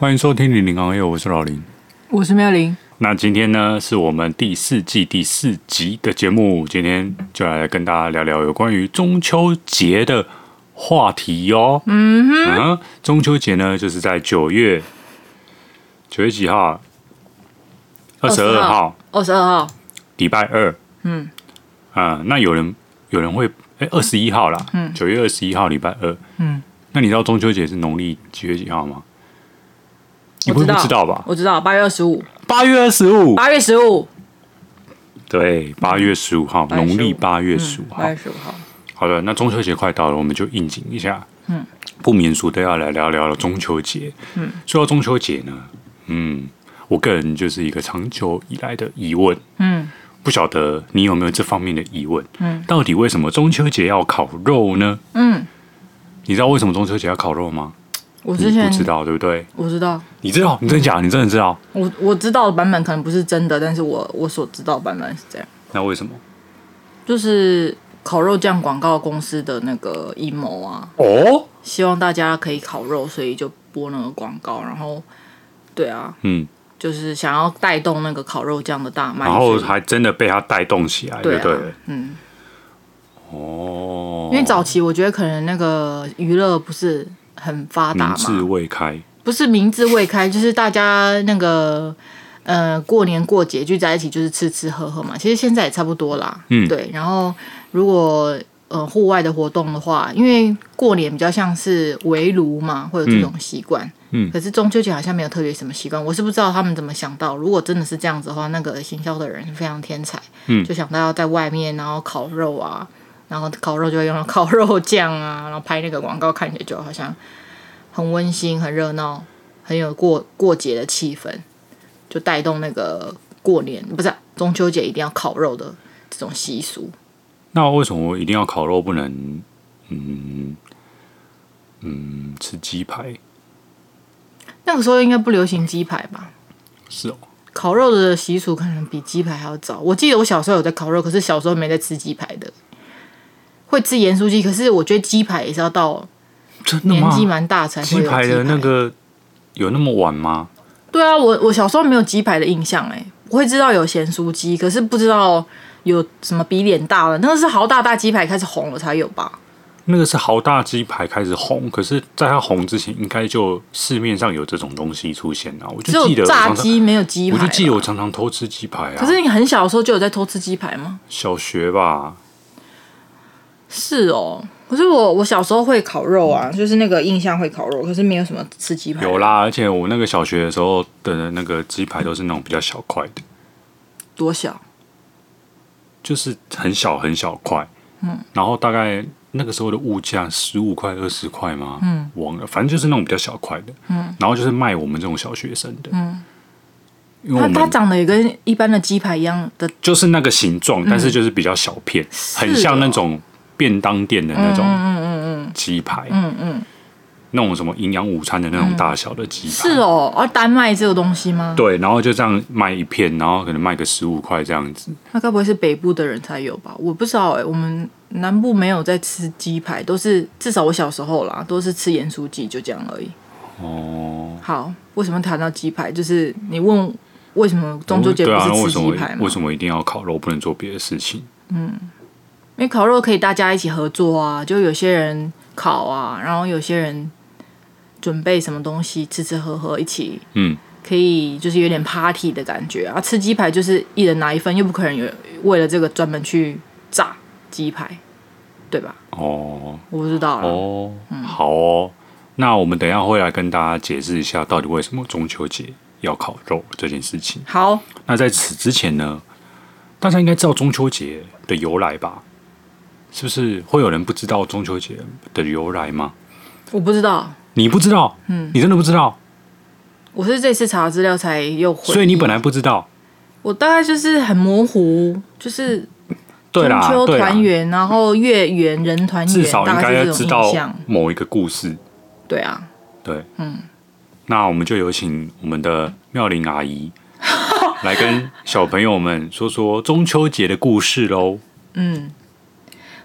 欢迎收听零零行业，我是老林，我是妙龄。那今天呢，是我们第四季第四集的节目，今天就来跟大家聊聊有关于中秋节的话题哟。嗯哼，嗯，中秋节呢，就是在九月九月几号？二十二号，二十二号，礼拜二。嗯，啊，那有人有人会哎，二十一号啦。嗯，九月二十一号，礼拜二。嗯，那你知道中秋节是农历几月几号吗？你不会不知道吧？我知道，八月二十五。八月二十五。八月十五。对，八月十五号，农历八月十五号。八月十五号。好的，那中秋节快到了，我们就应景一下。嗯。不免俗都要来聊聊中秋节。嗯。说到中秋节呢，嗯，我个人就是一个长久以来的疑问。嗯。不晓得你有没有这方面的疑问？嗯。到底为什么中秋节要烤肉呢？嗯。你知道为什么中秋节要烤肉吗？我之前不知道，对不对？我知道，你知道，你真的假的？你真的知道？我我知道的版本可能不是真的，但是我我所知道的版本是这样。那为什么？就是烤肉酱广告公司的那个阴谋啊！哦，希望大家可以烤肉，所以就播那个广告，然后对啊，嗯，就是想要带动那个烤肉酱的大卖，然后还真的被他带动起来，对对，嗯，哦，因为早期我觉得可能那个娱乐不是。很发达嘛，民智未开，不是民智未开，就是大家那个呃过年过节聚在一起，就是吃吃喝喝嘛。其实现在也差不多啦，嗯，对。然后如果呃户外的活动的话，因为过年比较像是围炉嘛，会有这种习惯，嗯。可是中秋节好像没有特别什么习惯，我是不知道他们怎么想到。如果真的是这样子的话，那个行销的人是非常天才，嗯，就想到要在外面然后烤肉啊。然后烤肉就会用烤肉酱啊，然后拍那个广告，看起来就好像很温馨、很热闹、很有过过节的气氛，就带动那个过年不是、啊、中秋节一定要烤肉的这种习俗。那为什么我一定要烤肉，不能嗯嗯吃鸡排？那个时候应该不流行鸡排吧？是哦，烤肉的习俗可能比鸡排还要早。我记得我小时候有在烤肉，可是小时候没在吃鸡排的。会吃盐酥鸡，可是我觉得鸡排也是要到年纪蛮大才会有鸡排。鸡排的那个有那么晚吗？对啊，我我小时候没有鸡排的印象哎，我会知道有咸酥鸡，可是不知道有什么比脸大了。那个是豪大大鸡排开始红了才有吧？那个是豪大鸡排开始红，可是在它红之前，应该就市面上有这种东西出现啊。我就记得炸鸡没有鸡排，我就记得我常常偷吃鸡排啊。可是你很小的时候就有在偷吃鸡排吗？小学吧。是哦，可是我我小时候会烤肉啊，就是那个印象会烤肉，可是没有什么吃鸡排。有啦，而且我那个小学的时候的那个鸡排都是那种比较小块的。多小？就是很小很小块。嗯。然后大概那个时候的物价十五块二十块吗？嗯。忘了，反正就是那种比较小块的。嗯。然后就是卖我们这种小学生的。嗯。因为它它长得也跟一般的鸡排一样的，就是那个形状，但是就是比较小片，嗯、很像那种。便当店的那种鸡排，嗯嗯，那种什么营养午餐的那种大小的鸡排，是哦，而单卖这个东西吗？对，然后就这样卖一片，然后可能卖个十五块这样子。那该不会是北部的人才有吧？我不知道哎，我们南部没有在吃鸡排，都是至少我小时候啦，都是吃盐酥鸡，就这样而已。哦，好，为什么谈到鸡排？就是你问为什么中秋节不是吃鸡排吗？为什么一定要烤肉，不能做别的事情？嗯。因为烤肉可以大家一起合作啊，就有些人烤啊，然后有些人准备什么东西吃吃喝喝一起，嗯，可以就是有点 party 的感觉啊。吃鸡排就是一人拿一份，又不可能有为了这个专门去炸鸡排，对吧？哦，我不知道哦，嗯，好哦，那我们等一下会来跟大家解释一下，到底为什么中秋节要烤肉这件事情。好，那在此之前呢，大家应该知道中秋节的由来吧？是不是会有人不知道中秋节的由来吗？我不知道，你不知道，嗯，你真的不知道？我是这次查资料才又回，所以你本来不知道？我大概就是很模糊，就是中秋团圆，然后月圆人团圆，至少应该要知道某一个故事。对啊，对，嗯，那我们就有请我们的妙龄阿姨 来跟小朋友们说说中秋节的故事喽。嗯。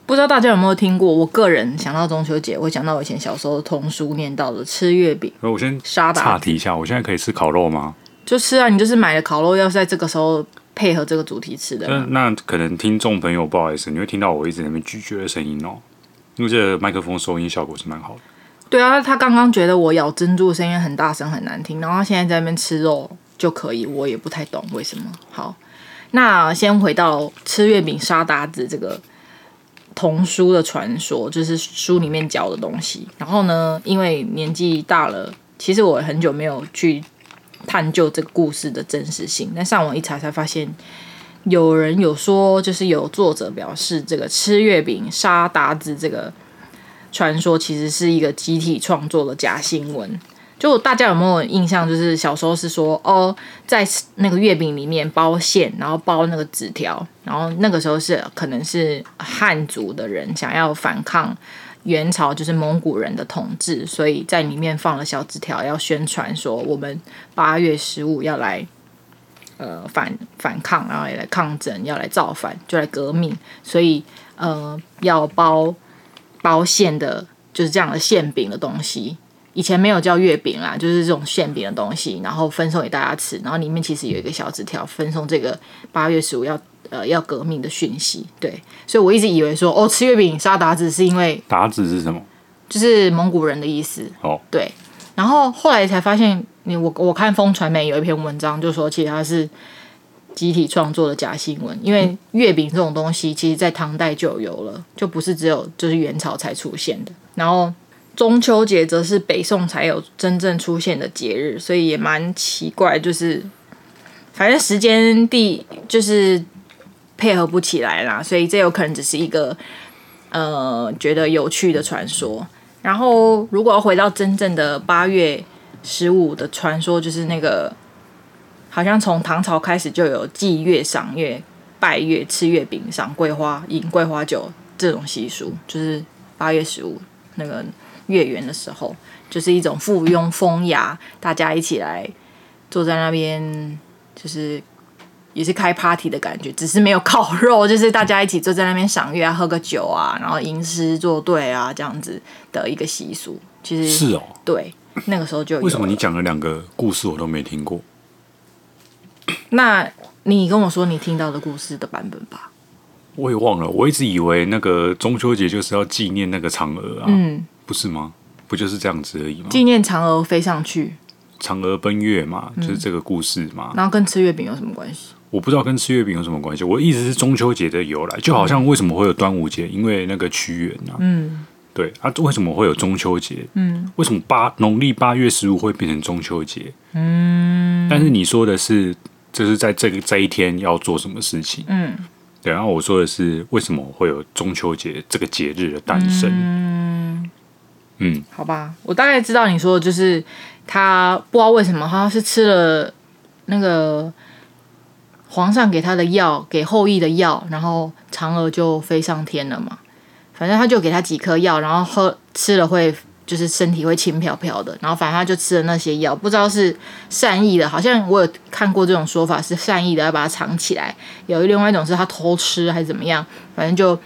不知道大家有没有听过？我个人想到中秋节，我想到我以前小时候的童书念到的吃月饼。我先沙岔题一下，我现在可以吃烤肉吗？就吃啊！你就是买了烤肉，要是在这个时候配合这个主题吃的。那那可能听众朋友不好意思，你会听到我一直在那边咀嚼的声音哦，因为这个麦克风收音效果是蛮好的。对啊，他刚刚觉得我咬珍珠的声音很大声很难听，然后他现在在那边吃肉就可以，我也不太懂为什么。好，那先回到吃月饼沙达子这个。童书的传说就是书里面教的东西。然后呢，因为年纪大了，其实我很久没有去探究这个故事的真实性。但上网一查才发现，有人有说，就是有作者表示，这个吃月饼杀达子这个传说其实是一个集体创作的假新闻。就大家有没有印象？就是小时候是说哦，在那个月饼里面包馅，然后包那个纸条，然后那个时候是可能是汉族的人想要反抗元朝，就是蒙古人的统治，所以在里面放了小纸条，要宣传说我们八月十五要来呃反反抗，然后也来抗争，要来造反，就来革命，所以呃要包包馅的，就是这样的馅饼的东西。以前没有叫月饼啦，就是这种馅饼的东西，然后分送给大家吃，然后里面其实有一个小纸条，分送这个八月十五要呃要革命的讯息。对，所以我一直以为说哦，吃月饼杀鞑子是因为鞑子是什么？就是蒙古人的意思。哦，对。然后后来才发现，你我我看风传媒有一篇文章，就说其实它是集体创作的假新闻，因为月饼这种东西，其实在唐代就有了，就不是只有就是元朝才出现的。然后。中秋节则是北宋才有真正出现的节日，所以也蛮奇怪，就是反正时间地就是配合不起来啦，所以这有可能只是一个呃觉得有趣的传说。然后如果要回到真正的八月十五的传说，就是那个好像从唐朝开始就有祭月、赏月、拜月、吃月饼、赏桂花、饮桂花酒这种习俗，就是八月十五那个。月圆的时候，就是一种附庸风雅，大家一起来坐在那边，就是也是开 party 的感觉，只是没有烤肉，就是大家一起坐在那边赏月啊，喝个酒啊，然后吟诗作对啊，这样子的一个习俗。其实是哦，对，那个时候就有。为什么你讲了两个故事我都没听过？那你跟我说你听到的故事的版本吧。我也忘了，我一直以为那个中秋节就是要纪念那个嫦娥啊。嗯。不是吗？不就是这样子而已吗？纪念嫦娥飞上去，嫦娥奔月嘛，就是这个故事嘛。然后跟吃月饼有什么关系？我不知道跟吃月饼有什么关系。我的意思是中秋节的由来，就好像为什么会有端午节？因为那个屈原啊。嗯，对啊，为什么会有中秋节？嗯，为什么八农历八月十五会变成中秋节？嗯，但是你说的是，就是在这个这一天要做什么事情？嗯，对。然后我说的是，为什么会有中秋节这个节日的诞生？嗯。嗯，好吧，我大概知道你说的就是他不知道为什么，他是吃了那个皇上给他的药，给后羿的药，然后嫦娥就飞上天了嘛。反正他就给他几颗药，然后喝吃了会就是身体会轻飘飘的。然后反正他就吃了那些药，不知道是善意的，好像我有看过这种说法是善意的，要把它藏起来。有另外一种是他偷吃还是怎么样，反正就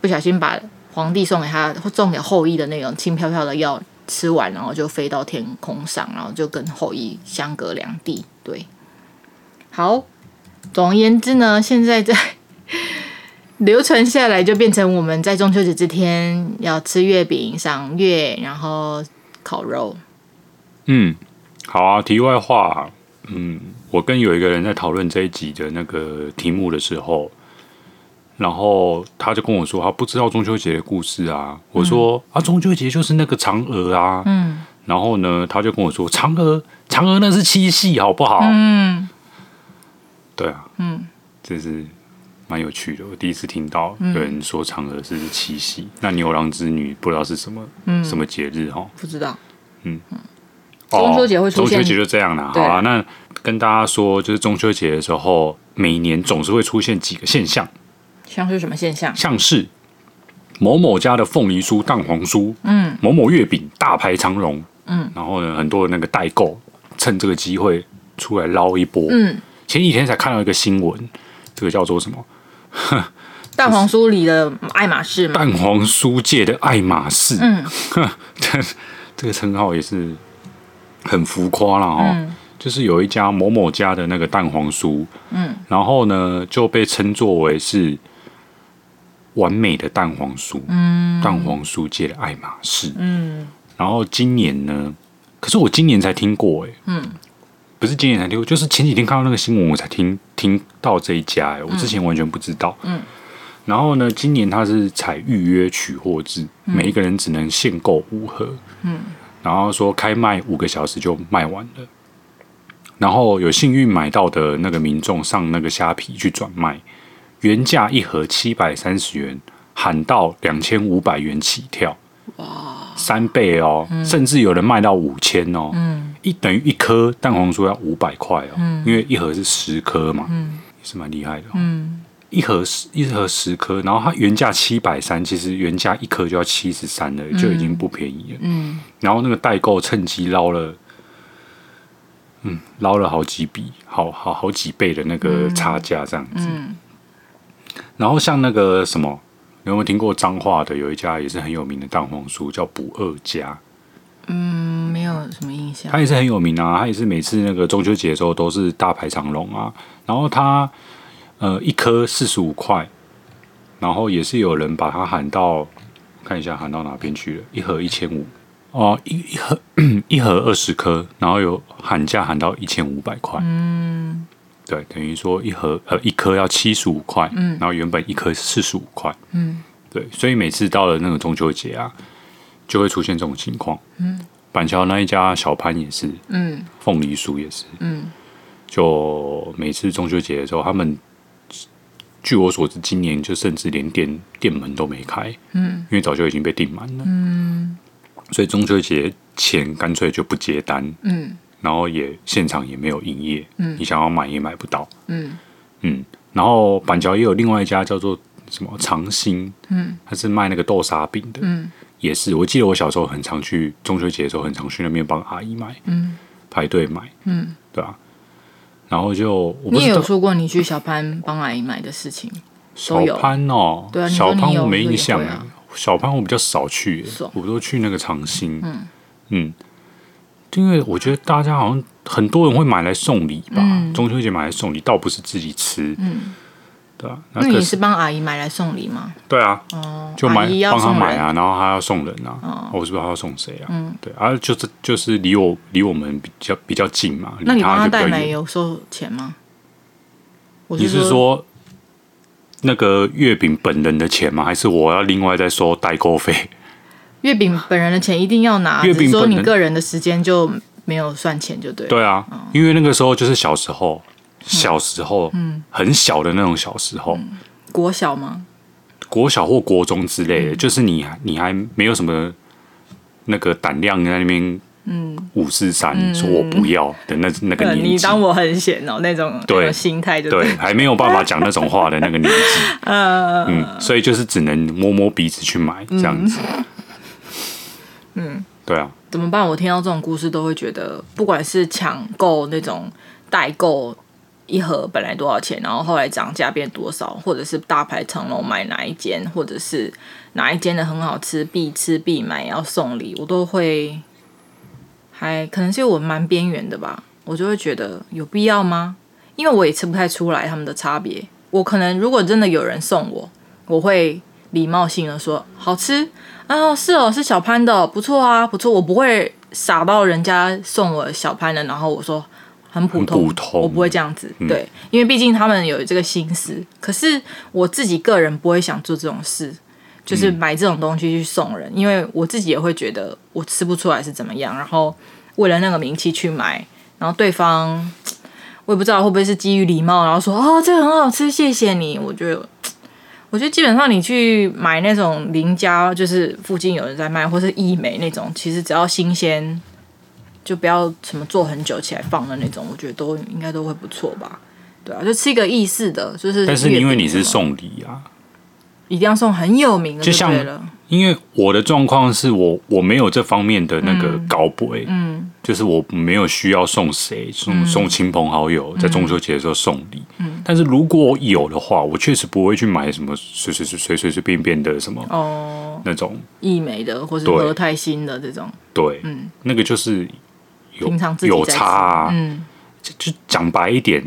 不小心把。皇帝送给他，送给后羿的那种轻飘飘的药，吃完然后就飞到天空上，然后就跟后羿相隔两地。对，好，总而言之呢，现在在 流传下来，就变成我们在中秋节这天要吃月饼、赏月，然后烤肉。嗯，好啊。题外话，嗯，我跟有一个人在讨论这一集的那个题目的时候。然后他就跟我说，他不知道中秋节的故事啊。我说、嗯、啊，中秋节就是那个嫦娥啊。嗯。然后呢，他就跟我说，嫦娥，嫦娥那是七夕，好不好？嗯。对啊。嗯。这是蛮有趣的，我第一次听到有人说嫦娥是七夕。嗯、那牛郎织女不知道是什么，嗯、什么节日哈？不知道。嗯。中秋节会出现，中秋节就这样了。好啊，那跟大家说，就是中秋节的时候，每年总是会出现几个现象。像是什么现象？像是某某家的凤梨酥、蛋黄酥，嗯，某某月饼大排长龙，嗯，然后呢，很多的那个代购趁这个机会出来捞一波，嗯。前几天才看到一个新闻，这个叫做什么？蛋黄酥里的爱马仕吗？蛋黄酥界的爱马仕，嗯，这 这个称号也是很浮夸了哦。嗯、就是有一家某某家的那个蛋黄酥，嗯，然后呢就被称作为是完美的蛋黄酥，嗯，蛋黄酥界的爱马仕，嗯，然后今年呢，可是我今年才听过，哎，嗯。不是今年才听过，就是前几天看到那个新闻，我才听听到这一家，哎，我之前完全不知道。嗯，然后呢，今年它是采预约取货制，嗯、每一个人只能限购五盒。嗯，然后说开卖五个小时就卖完了，然后有幸运买到的那个民众上那个虾皮去转卖，原价一盒七百三十元，喊到两千五百元起跳。哇！三倍哦，嗯、甚至有人卖到五千哦，嗯、一等于一颗蛋黄酥要五百块哦，嗯、因为一盒是十颗嘛，嗯、也是蛮厉害的、哦。嗯、一盒十一盒十颗，然后它原价七百三，其实原价一颗就要七十三了，就已经不便宜了。嗯、然后那个代购趁机捞了，嗯，捞了好几笔，好好好几倍的那个差价这样子。然后像那个什么。你有没有听过彰化的有一家也是很有名的蛋黄酥，叫不二家？嗯，没有什么印象。它也是很有名啊，它也是每次那个中秋节的时候都是大排长龙啊。然后它呃一颗四十五块，然后也是有人把它喊到，看一下喊到哪边去了，一盒一千五哦，一一盒一盒二十颗，然后有喊价喊到一千五百块。嗯。对，等于说一盒呃一颗要七十五块，嗯，然后原本一颗四十五块，嗯，对，所以每次到了那个中秋节啊，就会出现这种情况，嗯，板桥那一家小潘也是，嗯，凤梨酥也是，嗯，就每次中秋节的时候，他们据我所知，今年就甚至连店店门都没开，嗯，因为早就已经被订满了，嗯，所以中秋节前干脆就不接单，嗯。然后也现场也没有营业，嗯，你想要买也买不到，嗯。嗯。然后板桥也有另外一家叫做什么长兴，嗯，他是卖那个豆沙饼的，嗯，也是。我记得我小时候很常去中秋节的时候，很常去那边帮阿姨买，嗯，排队买，嗯，对啊。然后就你也有说过你去小潘帮阿姨买的事情，小潘哦，对啊，小潘我没印象啊，小潘我比较少去，我都去那个长兴，嗯。嗯。因为我觉得大家好像很多人会买来送礼吧，嗯、中秋节买来送礼，倒不是自己吃，嗯，对啊。那，那你是帮阿姨买来送礼吗？对啊，哦，就买帮她买啊，然后她要送人啊，哦、我是不知道她要送谁啊？嗯，对，啊，就是就是离我离我们比较比较近嘛。那你帮她代买有收钱吗？是你是说那个月饼本人的钱吗？还是我要另外再收代购费？月饼本人的钱一定要拿，月饼说你个人的时间就没有算钱就对了。对啊，因为那个时候就是小时候，小时候，嗯，很小的那种小时候，国小吗？国小或国中之类的，就是你你还没有什么那个胆量在那边，嗯，五四三说我不要的那那个年纪，你当我很闲哦那种对心态就，对，还没有办法讲那种话的那个年纪，嗯，所以就是只能摸摸鼻子去买这样子。嗯，嗯对啊，怎么办？我听到这种故事都会觉得，不管是抢购那种代购一盒本来多少钱，然后后来涨价变多少，或者是大排长龙买哪一间，或者是哪一间的很好吃，必吃必买要送礼，我都会还可能是我蛮边缘的吧，我就会觉得有必要吗？因为我也吃不太出来他们的差别。我可能如果真的有人送我，我会礼貌性的说好吃。啊，是哦，是小潘的，不错啊，不错。我不会傻到人家送我小潘的，然后我说很普通，普通我不会这样子。嗯、对，因为毕竟他们有这个心思。可是我自己个人不会想做这种事，就是买这种东西去送人，嗯、因为我自己也会觉得我吃不出来是怎么样，然后为了那个名气去买，然后对方我也不知道会不会是基于礼貌，然后说哦，这个很好吃，谢谢你。我觉得。我觉得基本上你去买那种邻家，就是附近有人在卖，或是义美那种，其实只要新鲜，就不要什么做很久起来放的那种，我觉得都应该都会不错吧。对啊，就吃一个意式的，就是。但是因为你是送礼啊，一定要送很有名的就，就像因为我的状况是我我没有这方面的那个高贵，嗯，就是我没有需要送谁送送亲朋好友在中秋节的时候送礼，嗯，但是如果有的话，我确实不会去买什么随随随随随随便便的什么哦。那种。易美的或是和泰新的这种，对，嗯，那个就是有有差啊，嗯，就讲白一点，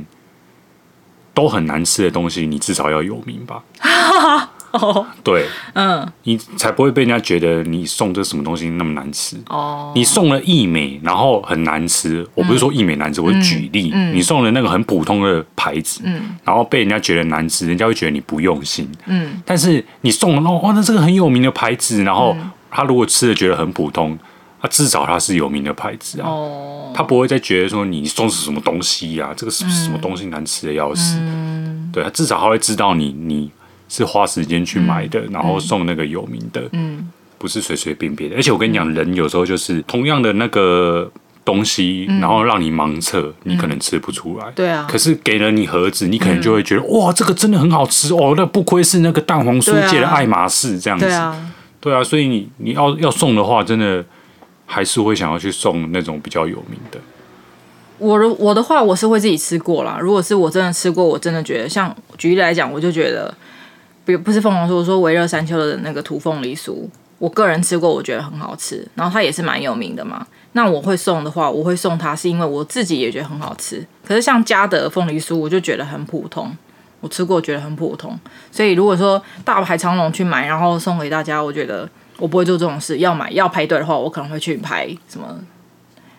都很难吃的东西，你至少要有名吧。哦，对，嗯，你才不会被人家觉得你送这什么东西那么难吃。哦。你送了义美，然后很难吃，我不是说义美难吃，我是举例，你送了那个很普通的牌子，嗯，然后被人家觉得难吃，人家会觉得你不用心，嗯。但是你送了哦，那这个很有名的牌子，然后他如果吃了觉得很普通，他至少他是有名的牌子啊，哦，他不会再觉得说你送是什么东西呀，这个是什么东西难吃的要死，嗯，对，他至少他会知道你你。是花时间去买的，嗯、然后送那个有名的，嗯，不是随随便便的。而且我跟你讲，人有时候就是同样的那个东西，嗯、然后让你盲测，你可能吃不出来。对啊。可是给了你盒子，你可能就会觉得，嗯、哇，这个真的很好吃哦，那不愧是那个蛋黄酥界的爱马仕这样子。对啊。对啊，所以你你要要送的话，真的还是会想要去送那种比较有名的。我的我的话，我是会自己吃过啦。如果是我真的吃过，我真的觉得，像举例来讲，我就觉得。不不是凤凰酥，我说微热山丘的那个土凤梨酥，我个人吃过，我觉得很好吃，然后它也是蛮有名的嘛。那我会送的话，我会送它，是因为我自己也觉得很好吃。可是像嘉德凤梨酥，我就觉得很普通，我吃过觉得很普通。所以如果说大排长龙去买，然后送给大家，我觉得我不会做这种事。要买要排队的话，我可能会去排什么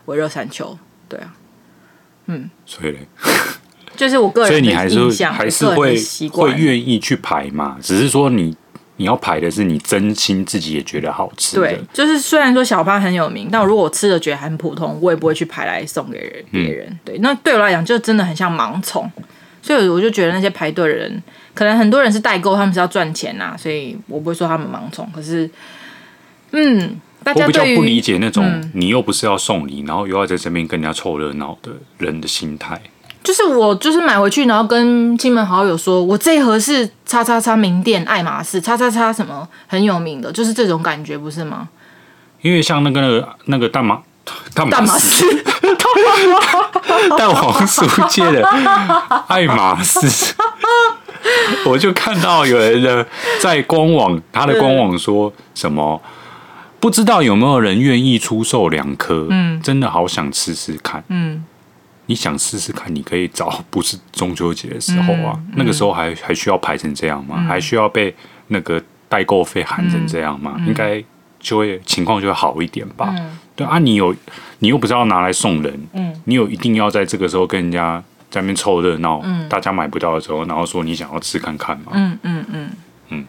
微热山丘。对啊，嗯，所以嘞。就是我个人，所以你还是还是会会愿意去排嘛？只是说你你要排的是你真心自己也觉得好吃。对，就是虽然说小潘很有名，但如果我吃的觉得很普通，我也不会去排来送给人别人。嗯、对，那对我来讲就真的很像盲从，所以我就觉得那些排队的人，可能很多人是代购，他们是要赚钱呐、啊，所以我不会说他们盲从。可是，嗯，大家我比较不理解那种、嗯、你又不是要送礼，然后又要在这边跟人家凑热闹的人的心态。就是我就是买回去，然后跟亲朋好友说，我这一盒是叉叉叉名店爱马仕，叉叉叉什么很有名的，就是这种感觉，不是吗？因为像那个那个那个蛋马蛋马仕，蛋黄酥界的爱马仕，我就看到有人的在官网，他的官网说什么，不知道有没有人愿意出售两颗？嗯，真的好想吃吃看，嗯。你想试试看？你可以找不是中秋节的时候啊，嗯嗯、那个时候还还需要排成这样吗？嗯、还需要被那个代购费喊成这样吗？嗯、应该就会情况就会好一点吧。嗯、对啊，你有你又不是要拿来送人，嗯、你有一定要在这个时候跟人家在那边凑热闹，嗯、大家买不到的时候，然后说你想要吃看看吗？嗯嗯嗯嗯，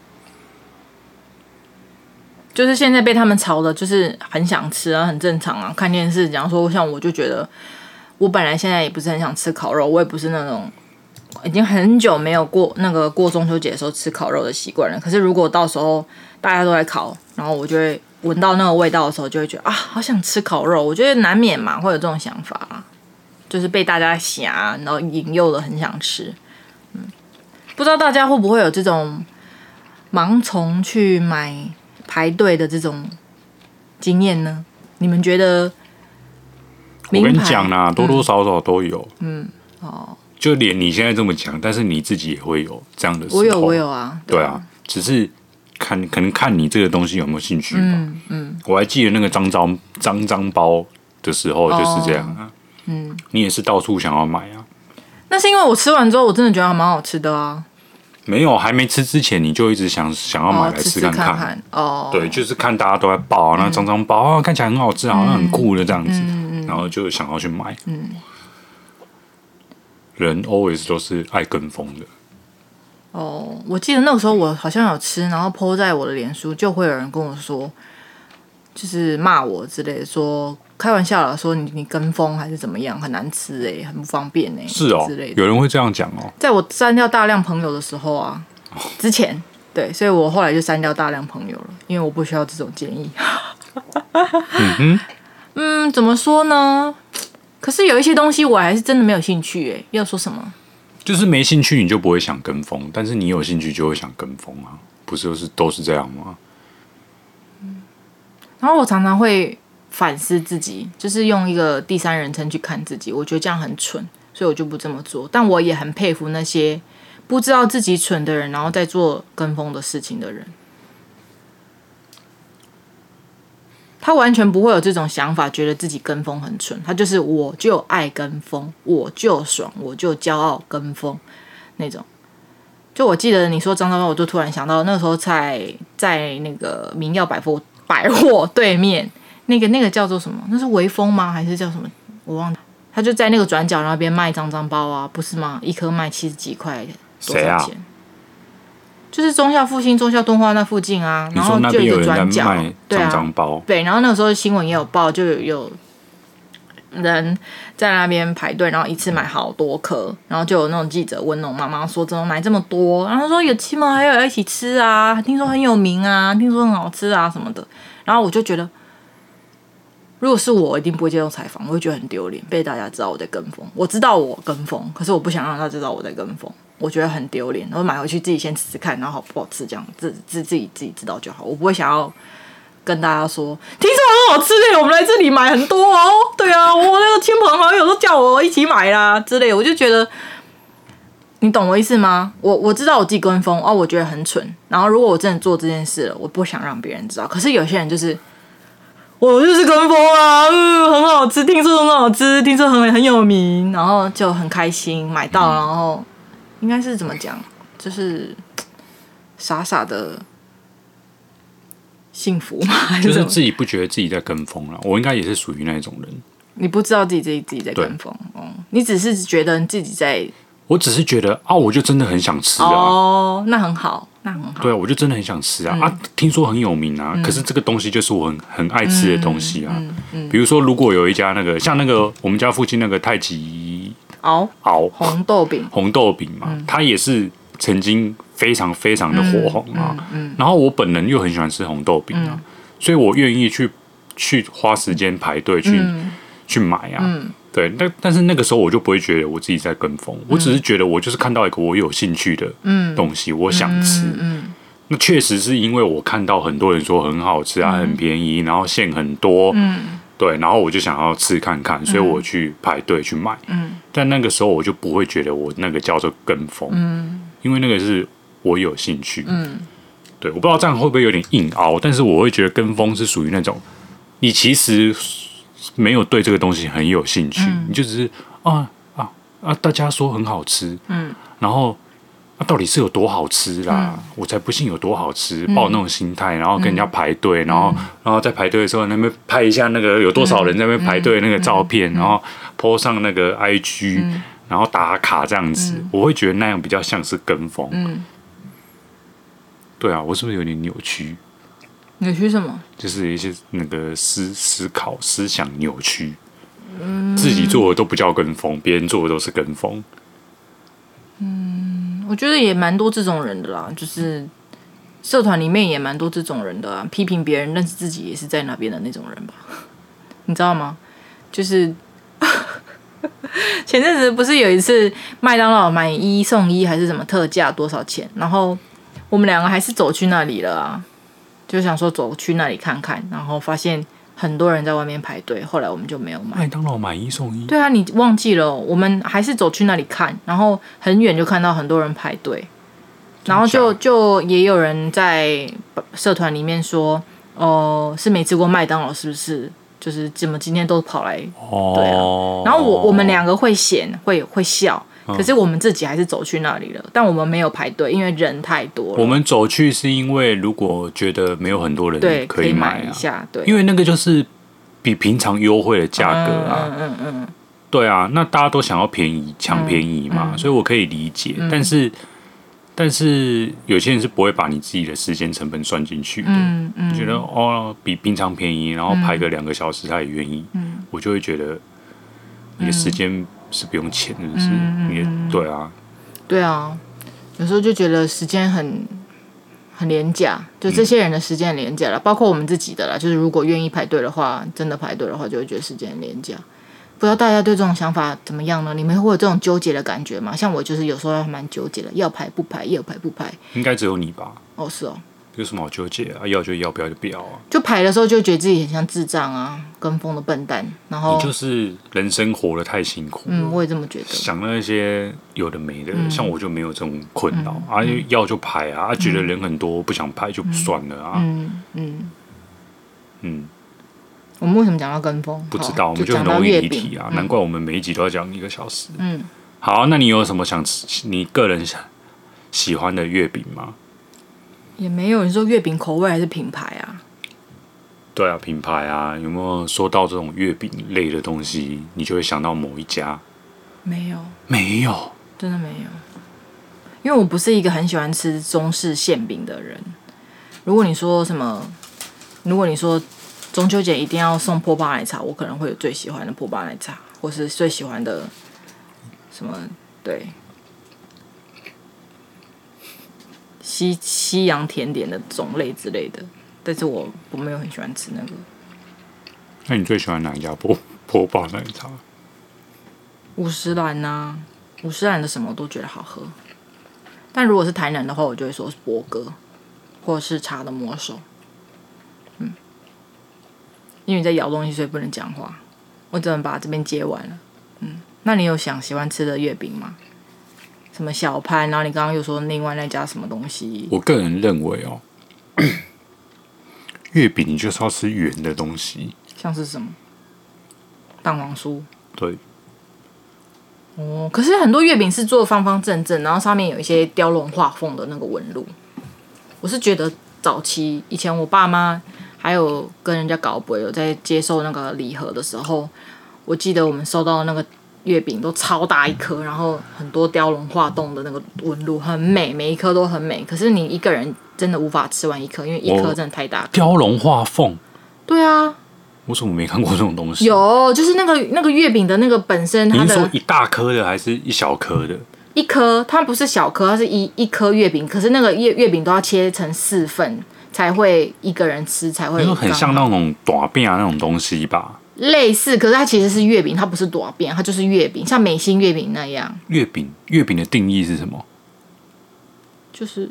就是现在被他们吵的，就是很想吃啊，很正常啊。看电视，假如说像我就觉得。我本来现在也不是很想吃烤肉，我也不是那种已经很久没有过那个过中秋节的时候吃烤肉的习惯了。可是如果到时候大家都在烤，然后我就会闻到那个味道的时候，就会觉得啊，好想吃烤肉。我觉得难免嘛，会有这种想法，就是被大家挟，然后引诱的很想吃。嗯，不知道大家会不会有这种盲从去买排队的这种经验呢？你们觉得？我跟你讲啦，多多少少都有。嗯，哦，就连你现在这么讲，但是你自己也会有这样的时候。我有，我有啊。对啊，只是看可能看你这个东西有没有兴趣吧。嗯嗯。我还记得那个脏脏脏脏包的时候就是这样啊。嗯。你也是到处想要买啊？那是因为我吃完之后，我真的觉得还蛮好吃的啊。没有，还没吃之前，你就一直想想要买来吃看看。哦。对，就是看大家都在爆那脏脏包啊，看起来很好吃，好像很酷的这样子。然后就想要去买，嗯，人 always 都是爱跟风的。哦，我记得那个时候我好像有吃，然后 po 在我的脸书，就会有人跟我说，就是骂我之类的，说开玩笑了，说你你跟风还是怎么样，很难吃哎，很不方便哎，是哦，之类的，有人会这样讲哦。在我删掉大量朋友的时候啊，之前对，所以我后来就删掉大量朋友了，因为我不需要这种建议。嗯哼。嗯，怎么说呢？可是有一些东西我还是真的没有兴趣诶。要说什么？就是没兴趣你就不会想跟风，但是你有兴趣就会想跟风啊，不是都是都是这样吗？嗯。然后我常常会反思自己，就是用一个第三人称去看自己，我觉得这样很蠢，所以我就不这么做。但我也很佩服那些不知道自己蠢的人，然后在做跟风的事情的人。他完全不会有这种想法，觉得自己跟风很蠢。他就是我就爱跟风，我就爽，我就骄傲跟风那种。就我记得你说张昭报，我就突然想到那时候在在那个明耀百货百货对面，那个那个叫做什么？那是微风吗？还是叫什么？我忘了。他就在那个转角那边卖脏脏包啊，不是吗？一颗卖七十几块，多少钱？就是中校复兴、中校敦化那附近啊，然后就一个转角，对啊，对，然后那个时候新闻也有报，就有有人在那边排队，然后一次买好多颗，然后就有那种记者问那种妈妈说：“怎么买这么多？”然后说：“有亲朋好友一起吃啊，听说很有名啊，听说很好吃啊什么的。”然后我就觉得，如果是我，一定不会接受采访，我会觉得很丢脸，被大家知道我在跟风。我知道我跟风，可是我不想让他知道我在跟风。我觉得很丢脸，然后买回去自己先吃吃看，然后好不好吃这样，自自自己自己知道就好。我不会想要跟大家说，听说很好吃的，我们来这里买很多哦。对啊，我那个亲朋好友都叫我一起买啦之类，我就觉得，你懂我意思吗？我我知道我自己跟风哦，我觉得很蠢。然后如果我真的做这件事了，我不想让别人知道。可是有些人就是，我就是跟风啊，嗯，很好吃，听说很好吃，听说很很有名，然后就很开心买到，然后。应该是怎么讲？就是 傻傻的幸福嘛？就是自己不觉得自己在跟风了。我应该也是属于那种人。你不知道自己自己自己在跟风哦，你只是觉得自己在。我只是觉得啊，我就真的很想吃啊。哦，那很好，那很好。对啊，我就真的很想吃啊、嗯、啊！听说很有名啊、嗯，可是这个东西就是我很很爱吃的东西啊。嗯嗯嗯、比如说，如果有一家那个像那个我们家附近那个太极。熬熬。红豆饼，红豆饼嘛、嗯，它也是曾经非常非常的火红啊、嗯嗯。然后我本人又很喜欢吃红豆饼啊，嗯、所以我愿意去去花时间排队去、嗯、去买啊。嗯、对，但但是那个时候我就不会觉得我自己在跟风、嗯，我只是觉得我就是看到一个我有兴趣的东西，嗯、我想吃。那确实是因为我看到很多人说很好吃啊，嗯、很便宜，然后馅很多。嗯对，然后我就想要吃看看，所以我去排队去买。嗯，但那个时候我就不会觉得我那个叫做跟风，嗯，因为那个是我有兴趣。嗯，对，我不知道这样会不会有点硬凹，但是我会觉得跟风是属于那种，你其实没有对这个东西很有兴趣，嗯、你就只是啊啊啊，大家说很好吃，嗯，然后。那、啊、到底是有多好吃啦？嗯、我才不信有多好吃，抱那种心态，然后跟人家排队、嗯，然后，然后在排队的时候，那边拍一下那个有多少人在那边排队那个照片，嗯、然后 po 上那个 IG，、嗯、然后打卡这样子、嗯，我会觉得那样比较像是跟风。嗯，对啊，我是不是有点扭曲？扭曲什么？就是一些那个思思考、思想扭曲。嗯，自己做的都不叫跟风，别人做的都是跟风。嗯。我觉得也蛮多这种人的啦，就是社团里面也蛮多这种人的啊，批评别人，认识自己也是在那边的那种人吧，你知道吗？就是 前阵子不是有一次麦当劳买一送一还是什么特价多少钱，然后我们两个还是走去那里了啊，就想说走去那里看看，然后发现。很多人在外面排队，后来我们就没有买。麦当劳买一送一。对啊，你忘记了？我们还是走去那里看，然后很远就看到很多人排队，然后就就也有人在社团里面说：“哦、呃，是没吃过麦当劳，是不是？就是怎么今天都跑来？”哦，对啊。然后我我们两个会嫌，会会笑。可是我们自己还是走去那里了，但我们没有排队，因为人太多了。我们走去是因为如果觉得没有很多人，对，可以买、啊、一下，对，因为那个就是比平常优惠的价格啊，嗯嗯嗯，对啊，那大家都想要便宜，抢便宜嘛、嗯嗯，所以我可以理解。嗯、但是，但是有些人是不会把你自己的时间成本算进去的，嗯嗯，觉得哦比平常便宜，然后排个两个小时他也愿意，嗯，我就会觉得你的时间。是不用钱的，是，嗯、你对啊，对啊，有时候就觉得时间很很廉价，就这些人的时间很廉价了，嗯、包括我们自己的啦。就是如果愿意排队的话，真的排队的话，就会觉得时间很廉价。不知道大家对这种想法怎么样呢？你们会有这种纠结的感觉吗？像我就是有时候还蛮纠结的，要排不排，要排不排。应该只有你吧？哦，是哦。有什么好纠结啊？要就要，不要就不要啊。就排的时候就觉得自己很像智障啊，跟风的笨蛋。然后你就是人生活得太辛苦。嗯，我也这么觉得。想那些有的没的，嗯、像我就没有这种困扰、嗯、啊，要就排啊，嗯、觉得人很多不想排就算了啊。嗯嗯嗯。我们为什么讲到跟风？不知道，我们就很容易离题啊。难怪我们每一集都要讲一个小时。嗯。好，那你有什么想吃？你个人想喜欢的月饼吗？也没有，你说月饼口味还是品牌啊？对啊，品牌啊，有没有说到这种月饼类的东西，你就会想到某一家？没有，没有，真的没有。因为我不是一个很喜欢吃中式馅饼的人。如果你说什么，如果你说中秋节一定要送波霸奶茶，我可能会有最喜欢的波霸奶茶，或是最喜欢的什么，对。西西洋甜点的种类之类的，但是我我没有很喜欢吃那个。那你最喜欢哪一家波波霸奶茶？五十岚呐，五十岚的什么我都觉得好喝。但如果是台南的话，我就会说是波哥，或者是茶的魔手。嗯，因为你在咬东西，所以不能讲话。我只能把这边接完了。嗯，那你有想喜欢吃的月饼吗？什么小潘？然后你刚刚又说另外那家什么东西？我个人认为哦，月饼你就是要吃圆的东西，像是什么蛋黄酥？对。哦，可是很多月饼是做方方正正，然后上面有一些雕龙画凤的那个纹路。我是觉得早期以前我爸妈还有跟人家搞不有在接受那个礼盒的时候，我记得我们收到那个。月饼都超大一颗，然后很多雕龙画凤的那个纹路，很美，每一颗都很美。可是你一个人真的无法吃完一颗，因为一颗真的太大。雕龙画凤？对啊。我怎么没看过这种东西？有，就是那个那个月饼的那个本身，它说一大颗的还是一小颗的？一颗，它不是小颗，它是一一颗月饼。可是那个月月饼都要切成四份，才会一个人吃才会。很像那种短饼啊那种东西吧。类似，可是它其实是月饼，它不是多变，它就是月饼，像美心月饼那样。月饼，月饼的定义是什么？就是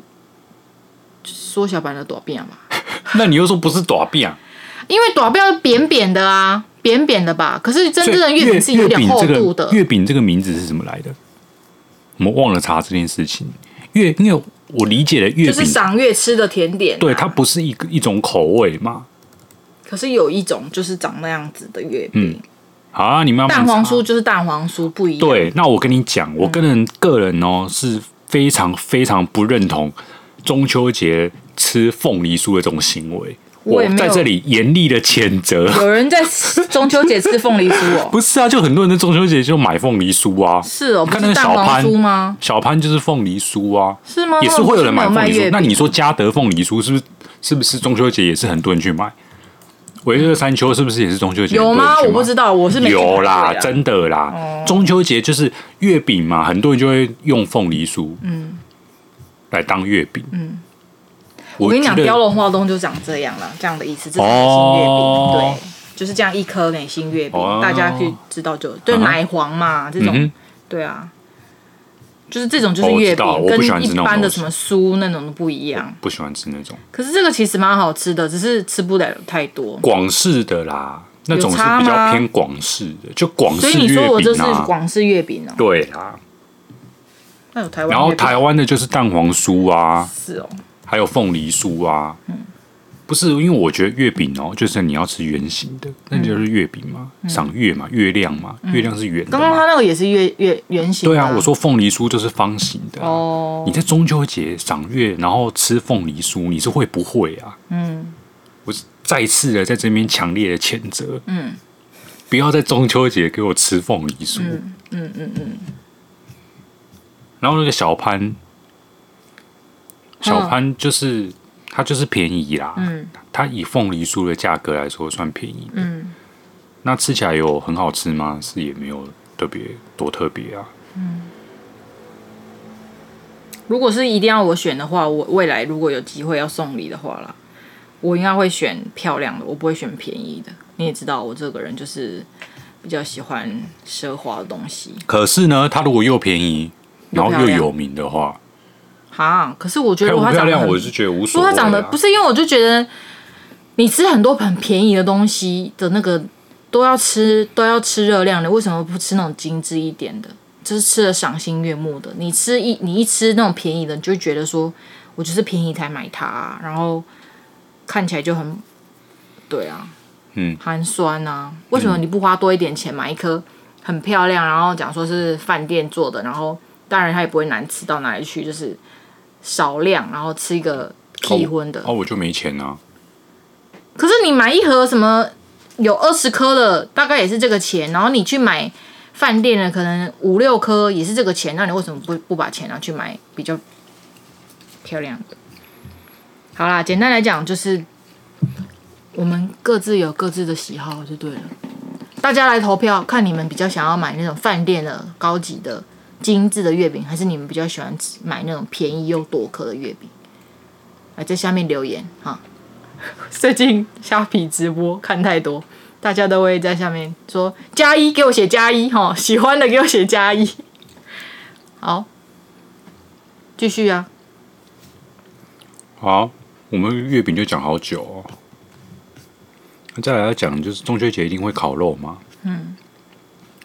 缩小版的多变嘛。那你又说不是多变？因为多变是扁扁的啊，扁扁的吧？可是真正的月饼是有点厚度的。月饼这个名字是怎么来的？我们忘了查这件事情。月，因为我理解的月饼就是赏月吃的甜点啊，对，它不是一个一种口味嘛。可是有一种就是长那样子的月饼，嗯，好啊，你们要蛋黄酥就是蛋黄酥不一样。对，那我跟你讲，我个人个人哦是非常非常不认同中秋节吃凤梨酥的这种行为。我在这里严厉的谴责。有人在中秋节吃凤梨酥哦？不是啊，就很多人在中秋节就买凤梨酥啊。是哦，看那个小潘吗？小潘就是凤梨酥啊。是吗？也是会有人买凤梨酥。那你说嘉德凤梨酥是不是？是不是中秋节也是很多人去买？微热山丘是不是也是中秋节？有吗？我不知道，我是没有啦，真的啦。哦、中秋节就是月饼嘛，很多人就会用凤梨酥，嗯，来当月饼。嗯，我跟你讲，雕龙画栋就长这样了，这样的意思。这是美心月饼，对，就是这样一颗美心月饼，哦、大家可以知道就对奶黄嘛，这种，对啊。就是这种就是月饼，跟一般的什么酥那种都不一样。不喜欢吃那种。可是这个其实蛮好吃的，只是吃不了太多。广式的啦，那种是比较偏广式的，就广式月饼啊。所以你说我这是广式月饼哦？对啦。那有台湾。然后台湾的就是蛋黄酥啊，是哦，还有凤梨酥啊，嗯。不是，因为我觉得月饼哦，就是你要吃圆形的，那就是月饼嘛，赏月嘛，月亮嘛，月亮是圆的。刚刚他那个也是月月圆形。对啊，我说凤梨酥就是方形的。哦。你在中秋节赏月，然后吃凤梨酥，你是会不会啊？嗯。我再次的在这边强烈的谴责。嗯。不要在中秋节给我吃凤梨酥。嗯嗯嗯。然后那个小潘，小潘就是。它就是便宜啦，嗯，它以凤梨酥的价格来说算便宜，嗯，那吃起来有很好吃吗？是也没有特别多特别啊，嗯，如果是一定要我选的话，我未来如果有机会要送礼的话啦，我应该会选漂亮的，我不会选便宜的。你也知道，我这个人就是比较喜欢奢华的东西。可是呢，它如果又便宜，然后又有名的话，哈，可是我觉得如果它长得漂亮，我是觉得无所谓。它长得不是因为我就觉得，你吃很多很便宜的东西的那个都要吃都要吃热量的，为什么不吃那种精致一点的？就是吃的赏心悦目的，你吃一你一吃那种便宜的，你就觉得说，我就是便宜才买它，啊，然后看起来就很，对啊，嗯，寒酸啊。为什么你不花多一点钱买一颗很漂亮，然后讲说是饭店做的，然后当然它也不会难吃到哪里去，就是少量，然后吃一个替荤的。哦，哦，我就没钱啊。可是你买一盒什么有二十颗的，大概也是这个钱，然后你去买。饭店的可能五六颗也是这个钱，那你为什么不不把钱拿去买比较漂亮的？好啦，简单来讲就是我们各自有各自的喜好就对了。大家来投票，看你们比较想要买那种饭店的高级的精致的月饼，还是你们比较喜欢买那种便宜又多颗的月饼？来在下面留言哈。最近虾皮直播看太多。大家都会在下面说加一，给我写加一哈，喜欢的给我写加一。好，继续啊。好，我们月饼就讲好久哦。那再来要讲，就是中秋节一定会烤肉嘛。嗯。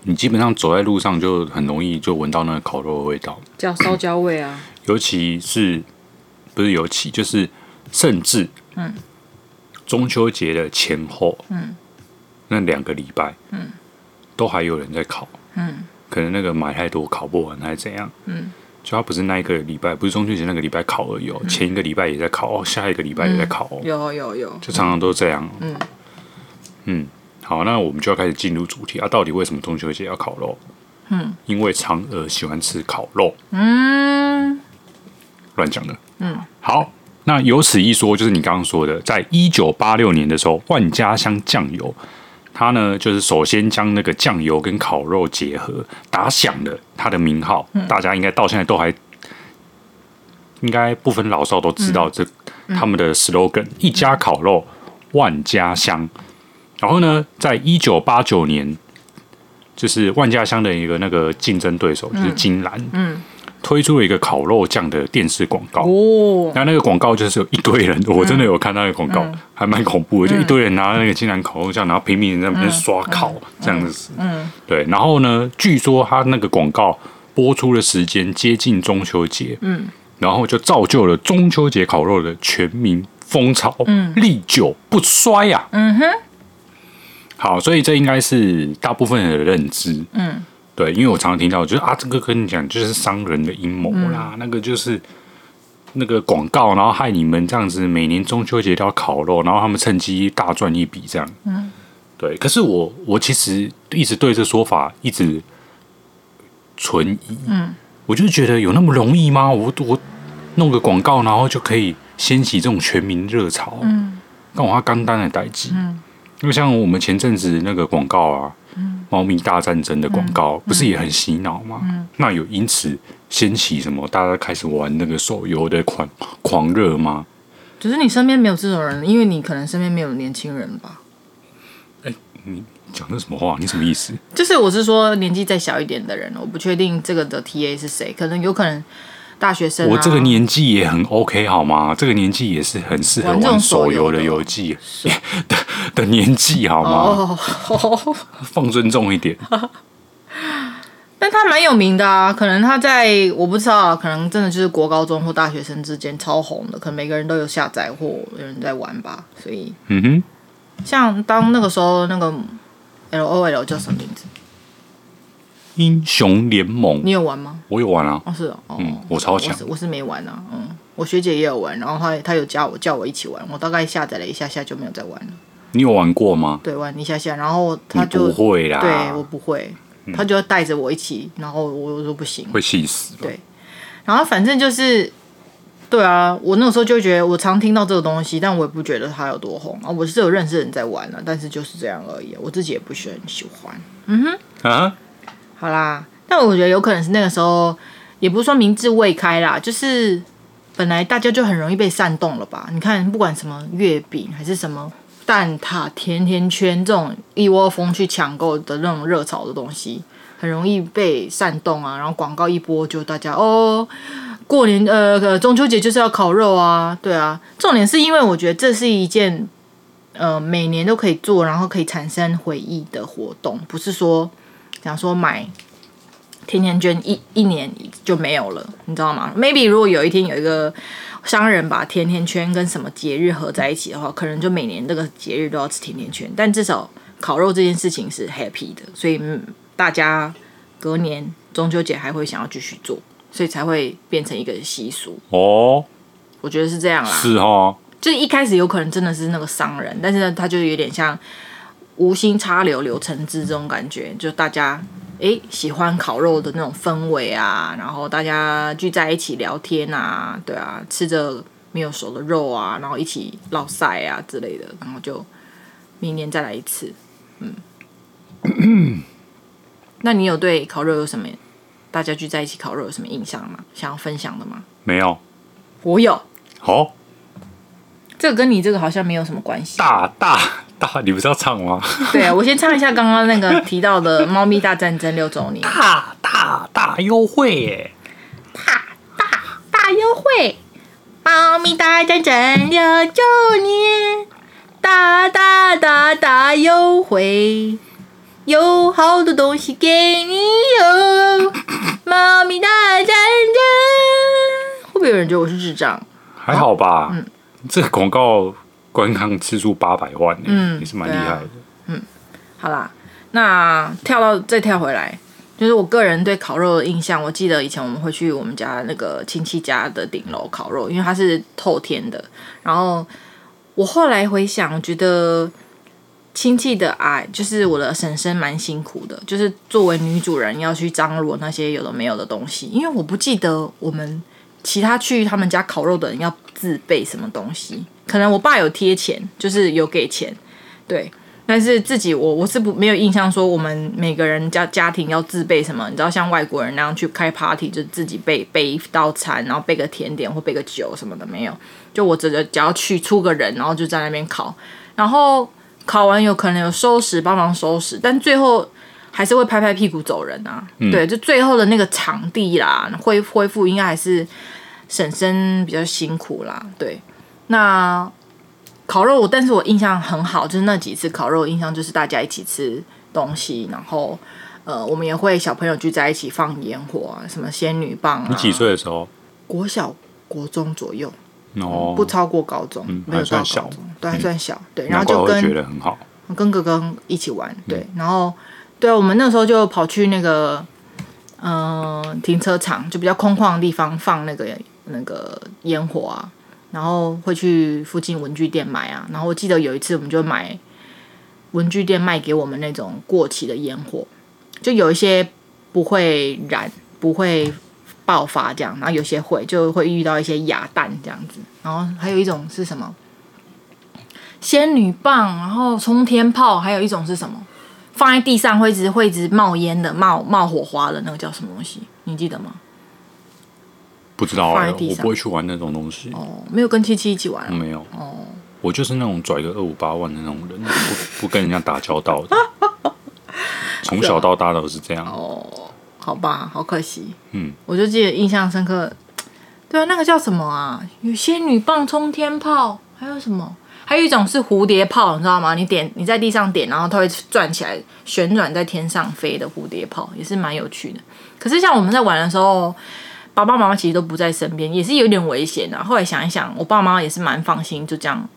你基本上走在路上就很容易就闻到那个烤肉的味道，叫烧焦味啊。尤其是不是尤其，就是甚至嗯，中秋节的前后嗯。那两个礼拜，嗯，都还有人在烤，嗯，可能那个买太多烤不完还是怎样，嗯，就他不是那一个礼拜，不是中秋节那个礼拜烤而已，嗯，前一个礼拜也在烤，哦，下一个礼拜也在烤，嗯，有有有，就常常都这样，嗯。嗯，好，那我们就要开始进入主题啊，到底为什么中秋节要烤肉？嗯，因为嫦娥喜欢吃烤肉，嗯，乱讲的，嗯，好，那有此一说，就是你刚刚说的，在一九八六年的时候，万家香酱油。它呢，就是首先将那个酱油跟烤肉结合，打响了它的名号。嗯、大家应该到现在都还，应该不分老少都知道这、嗯、他们的 slogan：、嗯、一家烤肉，万家香。然后呢，在一九八九年，就是万家香的一个那个竞争对手，就是金兰。嗯。嗯推出了一个烤肉酱的电视广告。哦，然后那个广告就是有一堆人，我真的有看到那个广告，还蛮恐怖的，就一堆人拿那个金兰烤肉酱，然后拼命在那边刷烤这样子，嗯，对，然后呢，据说他那个广告播出的时间接近中秋节，嗯，然后就造就了中秋节烤肉的全民风潮，嗯，历久不衰呀，嗯哼，好，所以这应该是大部分人的认知，嗯。对，因为我常常听到，就是啊，这个跟你讲，就是商人的阴谋啦，嗯、那个就是那个广告，然后害你们这样子，每年中秋节都要烤肉，然后他们趁机大赚一笔这样。嗯，对。可是我我其实一直对这说法一直存疑。嗯，我就觉得有那么容易吗？我我弄个广告，然后就可以掀起这种全民热潮？嗯，跟我花刚单的代志。嗯，因为像我们前阵子那个广告啊。猫咪大战争的广告不是也很洗脑吗？那有因此掀起什么？大家开始玩那个手游的狂狂热吗？只是你身边没有这种人，因为你可能身边没有年轻人吧？哎、欸，你讲的什么话？你什么意思？就是我是说年纪再小一点的人，我不确定这个的 TA 是谁，可能有可能。大学生、啊，我这个年纪也很 OK 好吗？这个年纪也是很适合玩手游的游戏的 的，的年纪好吗？哦、放尊重一点。但他蛮有名的啊，可能他在我不知道、啊，可能真的就是国高中或大学生之间超红的，可能每个人都有下载或有人在玩吧。所以，嗯哼，像当那个时候那个 LOL 叫什么名字？英雄联盟，你有玩吗？我有玩啊。哦，是哦，嗯，我超强。我是没玩啊，嗯，我学姐也有玩，然后她她有加我叫我一起玩，我大概下载了一下下就没有再玩了。你有玩过吗？对，玩一下下，然后他就不会啦，对我不会，他就要带着我一起，然后我说不行，会气死。对，然后反正就是，对啊，我那个时候就觉得我常听到这个东西，但我也不觉得它有多红啊。我是有认识人在玩了，但是就是这样而已，我自己也不是很喜欢。嗯哼，啊，好啦。但我觉得有可能是那个时候也不是说民智未开啦，就是本来大家就很容易被煽动了吧？你看，不管什么月饼还是什么蛋挞、甜甜圈这种一窝蜂去抢购的那种热潮的东西，很容易被煽动啊。然后广告一播，就大家哦，过年呃，中秋节就是要烤肉啊，对啊。重点是因为我觉得这是一件呃每年都可以做，然后可以产生回忆的活动，不是说想说买。甜甜圈一一年就没有了，你知道吗？Maybe 如果有一天有一个商人把甜甜圈跟什么节日合在一起的话，可能就每年这个节日都要吃甜甜圈。但至少烤肉这件事情是 happy 的，所以大家隔年中秋节还会想要继续做，所以才会变成一个习俗哦。我觉得是这样啦，是哦。就一开始有可能真的是那个商人，但是呢，他就有点像无心插柳柳成枝这种感觉，就大家。诶，喜欢烤肉的那种氛围啊，然后大家聚在一起聊天啊，对啊，吃着没有熟的肉啊，然后一起烙赛啊之类的，然后就明年再来一次。嗯，那你有对烤肉有什么？大家聚在一起烤肉有什么印象吗？想要分享的吗？没有。我有。好、哦。这个跟你这个好像没有什么关系。大大。你不是要唱吗？对啊，我先唱一下刚刚那个 提到的《猫咪大战争》六周年。大大大优惠耶！大大大优惠！猫咪大战争六周年，大大大大优惠，有好多东西给你哟！猫咪大战争，会不会有人觉得我是智障？还好吧，嗯，这个广告。观看次数八百万，嗯，也是蛮厉害的。嗯，好啦，那跳到再跳回来，就是我个人对烤肉的印象。我记得以前我们会去我们家那个亲戚家的顶楼烤肉，因为它是透天的。然后我后来回想，我觉得亲戚的爱，就是我的婶婶蛮辛苦的，就是作为女主人要去张罗那些有的没有的东西。因为我不记得我们其他去他们家烤肉的人要自备什么东西。可能我爸有贴钱，就是有给钱，对。但是自己我我是不没有印象说我们每个人家家庭要自备什么，你知道像外国人那样去开 party 就自己备备一道餐，然后备个甜点或备个酒什么的没有。就我只只要去出个人，然后就在那边烤，然后烤完有可能有收拾帮忙收拾，但最后还是会拍拍屁股走人啊。嗯、对，就最后的那个场地啦，恢恢复应该还是婶婶比较辛苦啦，对。那烤肉，但是我印象很好，就是那几次烤肉印象就是大家一起吃东西，然后呃，我们也会小朋友聚在一起放烟火啊，什么仙女棒啊。你几岁的时候？国小、国中左右，哦，不超过高中，嗯、没有到高中，还算小，对，还算小，对。然后就跟觉得很好，跟哥哥一起玩，对。然后，对，我们那时候就跑去那个嗯、停车场，就比较空旷的地方放那个那个烟火啊。然后会去附近文具店买啊，然后我记得有一次我们就买文具店卖给我们那种过期的烟火，就有一些不会燃、不会爆发这样，然后有些会就会遇到一些哑弹这样子，然后还有一种是什么？仙女棒，然后冲天炮，还有一种是什么？放在地上会一直会一直冒烟的、冒冒火花的那个叫什么东西？你记得吗？不知道啊、欸，我不会去玩那种东西。哦，没有跟七七一起玩、啊。没有。哦，我就是那种拽个二五八万的那种人，不不跟人家打交道的。从小到大都是这样。哦，好吧，好可惜。嗯，我就记得印象深刻。对啊，那个叫什么啊？有仙女棒、冲天炮，还有什么？还有一种是蝴蝶炮，你知道吗？你点你在地上点，然后它会转起来，旋转在天上飞的蝴蝶炮，也是蛮有趣的。可是像我们在玩的时候。爸爸妈妈其实都不在身边，也是有点危险啊。后来想一想，我爸妈也是蛮放心，就这样。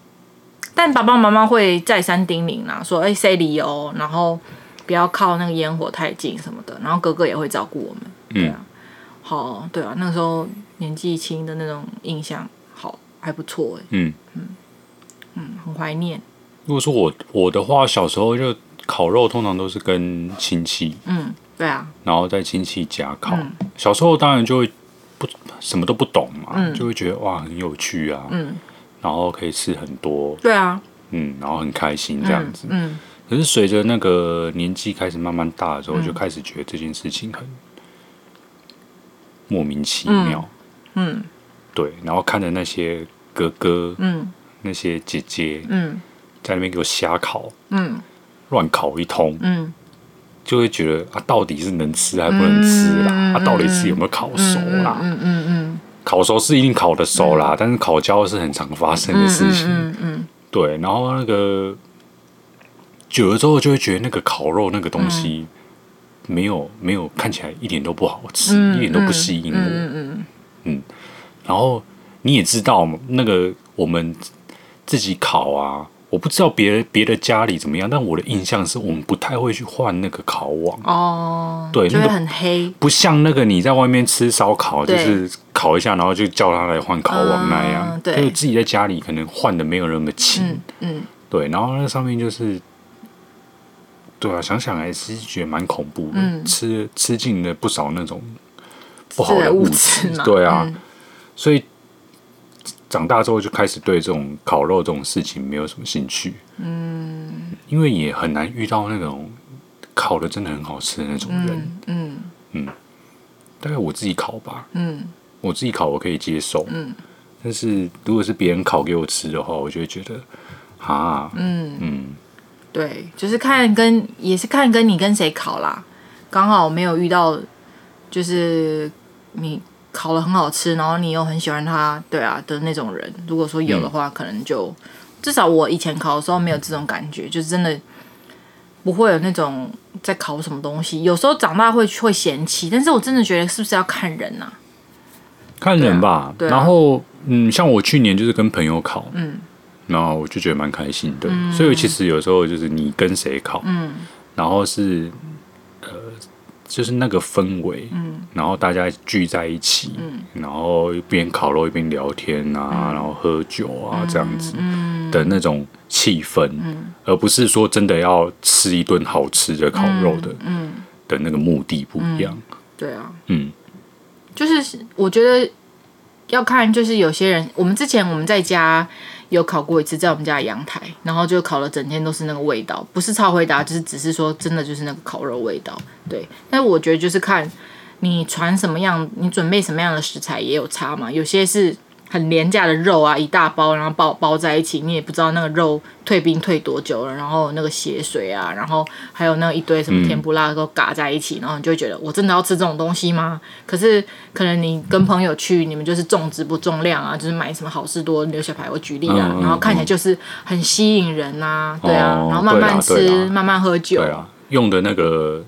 但爸爸妈妈会再三叮咛啦，说：“哎由，然后不要靠那个烟火太近什么的。”然后哥哥也会照顾我们。对啊，好，对啊，那个时候年纪轻的那种印象，好还不错哎。嗯嗯嗯，很怀念。如果说我我的话，小时候就烤肉，通常都是跟亲戚。嗯，对啊。然后在亲戚家烤。嗯，小时候当然就会。不什么都不懂嘛，嗯、就会觉得哇很有趣啊，嗯、然后可以吃很多，对啊，嗯，然后很开心这样子，嗯，嗯，可是随着那个年纪开始慢慢大的时候，嗯、就开始觉得这件事情很莫名其妙。嗯，对，然后看着那些哥哥，嗯，那些姐姐，嗯，在那边给我瞎烤，嗯，乱烤一通，嗯，就会觉得啊，到底是能吃还不能吃啦？啊，到底是有没有烤熟啦？嗯嗯嗯，烤熟是一定烤的熟啦，但是烤焦是很常发生的事情。嗯嗯，对，然后那个久了之后，就会觉得那个烤肉那个东西没有没有看起来一点都不好吃，一点都不吸引我。嗯嗯嗯，然后你也知道，那个我们自己烤啊，我不知道别别的家里怎么样，但我的印象是我们不太会去换那个烤网。哦，对，就会很黑，不像那个你在外面吃烧烤，就是烤一下，然后就叫他来换烤网那样。对，就是自己在家里可能换的没有那么勤。嗯，对，然后那上面就是，对啊，想想还是觉得蛮恐怖的，吃吃进了不少那种。不好的物质嘛，对啊，嗯、所以长大之后就开始对这种烤肉这种事情没有什么兴趣。嗯，因为也很难遇到那种烤的真的很好吃的那种人。嗯嗯，嗯，大概我自己烤吧。嗯，我自己烤我可以接受。嗯，但是如果是别人烤给我吃的话，我就会觉得啊，嗯嗯，对，就是看跟也是看跟你跟谁烤啦，刚好没有遇到，就是。你烤的很好吃，然后你又很喜欢它，对啊的那种人，如果说有的话，嗯、可能就至少我以前烤的时候没有这种感觉，就是真的不会有那种在烤什么东西。有时候长大会会嫌弃，但是我真的觉得是不是要看人啊？看人吧。对啊、然后嗯，像我去年就是跟朋友烤，嗯，然后我就觉得蛮开心的。嗯、所以其实有时候就是你跟谁烤，嗯，然后是。就是那个氛围，嗯，然后大家聚在一起，嗯，然后一边烤肉一边聊天啊，然后喝酒啊，这样子的那种气氛，嗯，而不是说真的要吃一顿好吃的烤肉的，嗯，的那个目的不一样，对啊，嗯，就是我觉得要看，就是有些人，我们之前我们在家。有烤过一次，在我们家阳台，然后就烤了整天都是那个味道，不是超回答，就是只是说真的就是那个烤肉味道，对。但我觉得就是看你传什么样，你准备什么样的食材也有差嘛，有些是。很廉价的肉啊，一大包，然后包包在一起，你也不知道那个肉退冰退多久了，然后那个血水啊，然后还有那一堆什么甜不辣都嘎在一起，嗯、然后你就会觉得我真的要吃这种东西吗？可是可能你跟朋友去，你们就是重质不重量啊，就是买什么好事多牛小排，我举例啊，嗯、然后看起来就是很吸引人啊，嗯、对啊，然后慢慢吃，慢慢喝酒，对啊，用的那个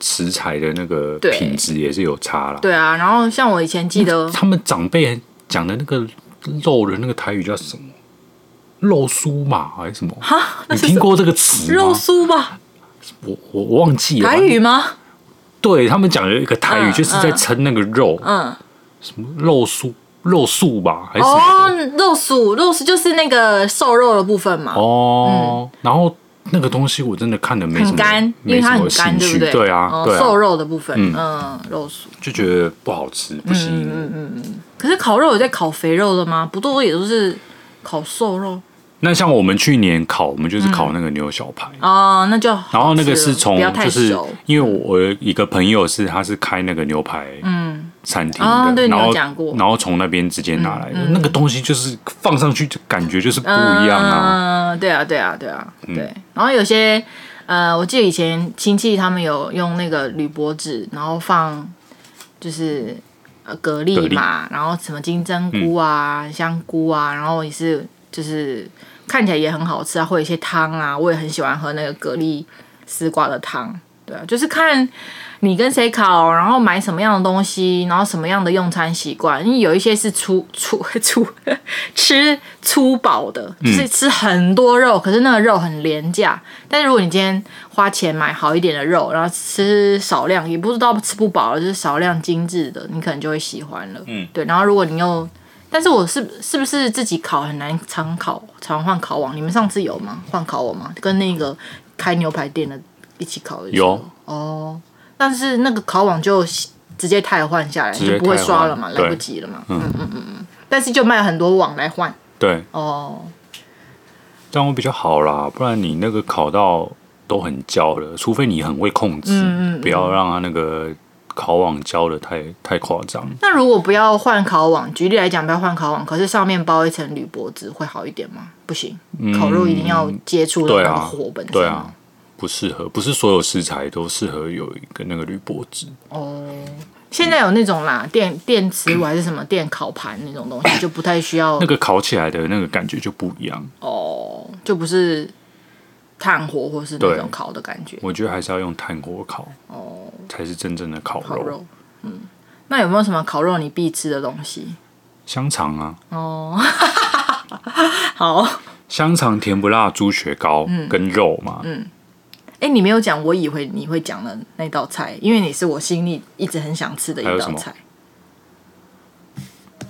食材的那个品质也是有差了，对啊，然后像我以前记得他们长辈。讲的那个肉的那个台语叫什么？肉酥嘛，还是什么？哈，你听过这个词吗？肉酥吧？我我我忘记了。台语吗？对他们讲的一个台语，就是在称那个肉，嗯，什么肉酥、肉素吧？还是哦，肉酥、肉酥就是那个瘦肉的部分嘛。哦，然后。那个东西我真的看的没什么，很干，因为它很干，对不对？对啊，对瘦肉的部分，嗯，肉酥就觉得不好吃，不行。嗯嗯嗯。可是烤肉有在烤肥肉的吗？不多，也都是烤瘦肉。那像我们去年烤，我们就是烤那个牛小排哦，那就然后那个是从就是因为我一个朋友是他是开那个牛排嗯餐厅的，然后然后从那边直接拿来的。那个东西就是放上去就感觉就是不一样啊，嗯，对啊对啊对啊对，然后有些呃我记得以前亲戚他们有用那个铝箔纸，然后放就是呃蛤蜊嘛，然后什么金针菇啊香菇啊，然后也是就是。看起来也很好吃啊，会有一些汤啊，我也很喜欢喝那个蛤蜊丝瓜的汤。对啊，就是看你跟谁烤，然后买什么样的东西，然后什么样的用餐习惯。因为有一些是粗粗粗 吃粗饱的，就是吃很多肉，可是那个肉很廉价。但是如果你今天花钱买好一点的肉，然后吃少量，也不知道吃不饱了，就是少量精致的，你可能就会喜欢了。嗯，对。然后如果你又但是我是是不是自己烤很难常烤常换烤网？你们上次有吗？换烤网吗？跟那个开牛排店的一起烤的有哦。但是那个烤网就直接汰换下来，就不会刷了嘛，来不及了嘛。嗯嗯嗯嗯。但是就卖很多网来换。对哦，这样会比较好啦，不然你那个烤到都很焦了，除非你很会控制，不要让它那个烤网焦的太太夸张。那如果不要换烤网，举例来讲，不要换烤网，可是上面包一层铝箔纸会好一点吗？不行，嗯、烤肉一定要接触到那个火本身。对啊，不适合，不是所有食材都适合有一个那个铝箔纸。哦，现在有那种啦，电电磁炉还是什么电烤盘那种东西，就不太需要。那个烤起来的那个感觉就不一样。哦，就不是。炭火或是那种烤的感觉，我觉得还是要用炭火烤哦，才是真正的烤肉。烤肉。嗯，那有没有什么烤肉你必吃的东西？香肠啊。哦，好。香肠、甜不辣猪血糕跟肉嘛。嗯。哎、欸，你没有讲，我以为你会讲的那道菜，因为你是我心里一直很想吃的一道菜。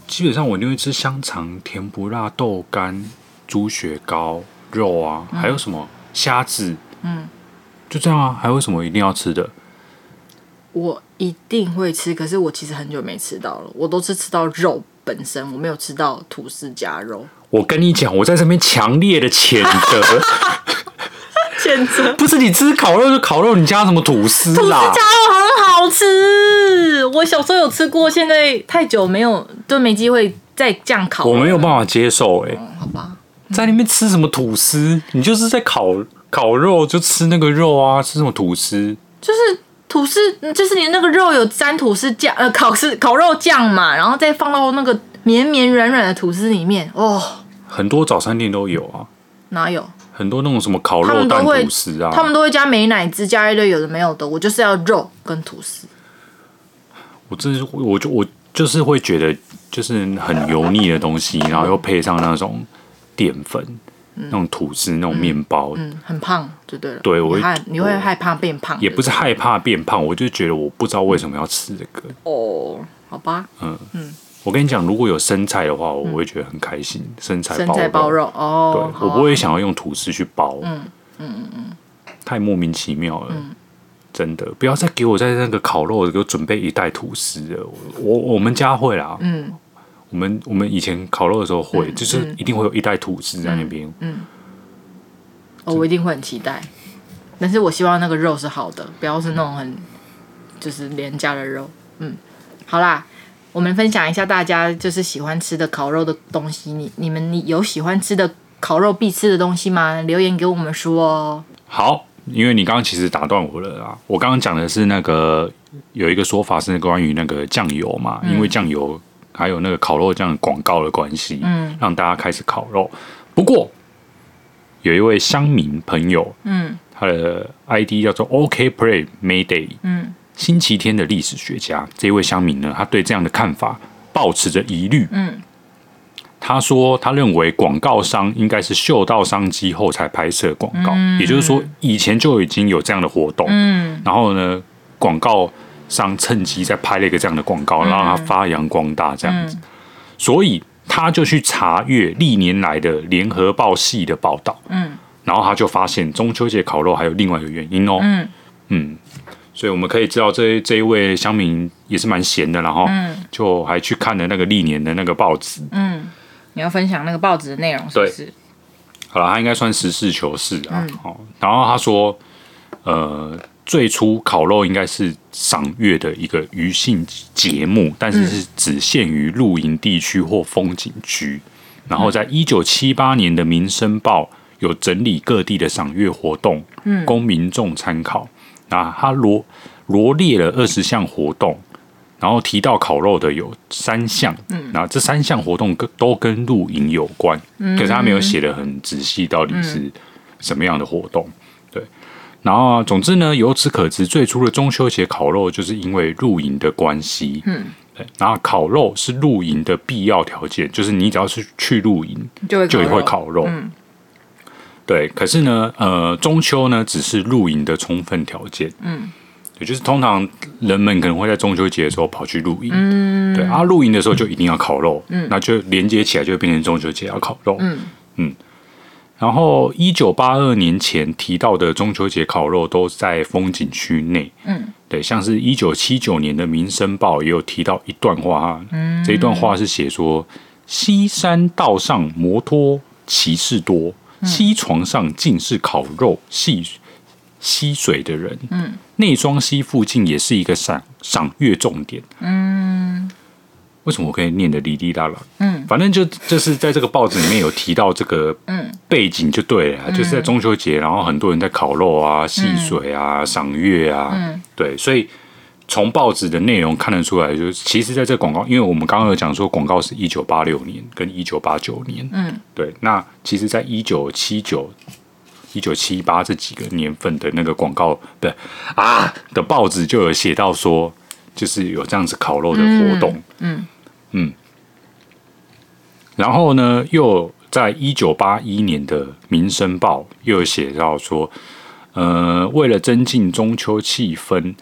基本上我一定会吃香肠、甜不辣豆干、猪血糕、肉啊，还有什么？虾子，嗯，就这样啊，还有什么一定要吃的？我一定会吃，可是我其实很久没吃到了，我都是吃到肉本身，我没有吃到吐司加肉。我跟你讲，我在这边强烈的谴责，谴责 不是你吃烤肉就烤肉，你加什么吐司？吐司加肉很好吃，我小时候有吃过，现在太久没有，都没机会再这样烤。我没有办法接受、欸，哎、嗯，好吧。在那边吃什么吐司？你就是在烤烤肉，就吃那个肉啊！吃什么吐司？就是吐司，就是你那个肉有沾吐司酱，呃，烤司烤肉酱嘛，然后再放到那个绵绵软软的吐司里面。哦，很多早餐店都有啊。哪有？很多那种什么烤肉蛋吐司啊，他们都会加美乃滋，加一堆有的没有的。我就是要肉跟吐司。我真是，我就我就是会觉得，就是很油腻的东西，然后又配上那种。淀粉，嗯、那种吐司，那种面包，嗯，很胖就对了。对，我会，你会害怕变胖？也不是害怕变胖，我就觉得我不知道为什么要吃这个。哦，好吧。嗯嗯，我跟你讲，如果有生菜的话，我会觉得很开心。生菜生菜包肉哦，对，我不会想要用吐司去包。嗯嗯嗯嗯，太莫名其妙了，真的。不要再给我在那个烤肉给我准备一袋吐司了。我我们家会啦。嗯。我们我们以前烤肉的时候会，嗯、就是一定会有一袋吐司在那边。嗯，嗯哦，我一定会很期待，但是我希望那个肉是好的，不要是那种很就是廉价的肉。嗯，好啦，我们分享一下大家就是喜欢吃的烤肉的东西。你你们你有喜欢吃的烤肉必吃的东西吗？留言给我们说哦。好，因为你刚刚其实打断我了啊，我刚刚讲的是那个有一个说法是关于那个酱油嘛，嗯、因为酱油。还有那个烤肉酱广告的关系，嗯，让大家开始烤肉。不过有一位乡民朋友，嗯，他的 ID 叫做 OK Play Mayday，嗯，星期天的历史学家。这位乡民呢，他对这样的看法抱持着疑虑，嗯，他说他认为广告商应该是嗅到商机后才拍摄广告，嗯，也就是说以前就已经有这样的活动，嗯，然后呢，广告。商趁机再拍了一个这样的广告，让它发扬光大，这样子，嗯、所以他就去查阅历年来的联合报系的报道，嗯，然后他就发现中秋节烤肉还有另外一个原因哦，嗯。嗯，所以我们可以知道这这一位乡民也是蛮闲的，然后就还去看了那个历年的那个报纸，嗯，你要分享那个报纸的内容是不是？好了，他应该算实事求是啊，好、嗯，然后他说，呃。最初烤肉应该是赏月的一个余兴节目，但是是只限于露营地区或风景区。然后在一九七八年的《民生报》有整理各地的赏月活动，嗯供民众参考。那他罗罗列了二十项活动，然后提到烤肉的有三项。嗯那这三项活动跟都跟露营有关，可是他没有写的很仔细，到底是什么样的活动。对然后，总之呢，由此可知，最初的中秋节烤肉就是因为露营的关系。嗯，对。然后烤肉是露营的必要条件，就是你只要是去露营，就会就会烤肉。嗯，对。可是呢，呃，中秋呢只是露营的充分条件。嗯，也就是通常人们可能会在中秋节的时候跑去露营。嗯，对。啊，露营的时候就一定要烤肉。嗯，那就连接起来就会变成中秋节要烤肉。嗯嗯。然后，一九八二年前提到的中秋节烤肉都在风景区内。嗯，对，像是一九七九年的《民生报》也有提到一段话。嗯，这一段话是写说：西山道上摩托骑士多，西床上尽是烤肉，戏溪水的人，嗯，内双溪附近也是一个赏赏月重点，嗯。为什么我可以念的哩哩啦啦？嗯，反正就就是在这个报纸里面有提到这个 背景就对了，嗯、就是在中秋节，然后很多人在烤肉啊、戏水啊、赏、嗯、月啊，嗯、对，所以从报纸的内容看得出来，就是其实在这个广告，因为我们刚刚有讲说广告是一九八六年跟一九八九年，嗯，对，那其实在一九七九、一九七八这几个年份的那个广告的啊的报纸就有写到说，就是有这样子烤肉的活动，嗯。嗯。嗯，然后呢，又在一九八一年的《民生报》又写到说，呃，为了增进中秋气氛，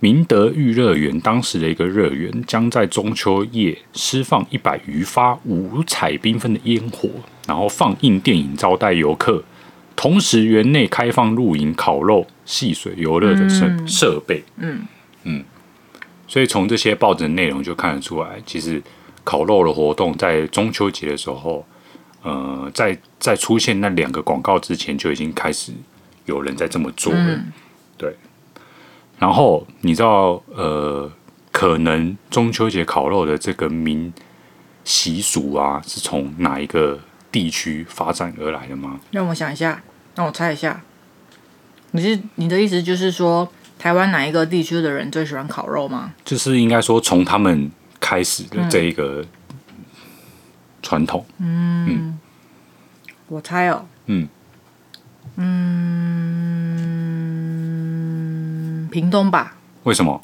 明德御乐园当时的一个乐园将在中秋夜施放一百余发五彩缤纷的烟火，然后放映电影招待游客，同时园内开放露营、烤肉、戏水、游乐的设设备。嗯嗯。嗯所以从这些报纸的内容就看得出来，其实烤肉的活动在中秋节的时候，呃，在在出现那两个广告之前就已经开始有人在这么做了。嗯、对。然后你知道，呃，可能中秋节烤肉的这个民习俗啊，是从哪一个地区发展而来的吗？让我想一下，让我猜一下。你是你的意思就是说？台湾哪一个地区的人最喜欢烤肉吗？就是应该说从他们开始的这一个传统。嗯，嗯我猜哦。嗯嗯，屏东吧？为什么？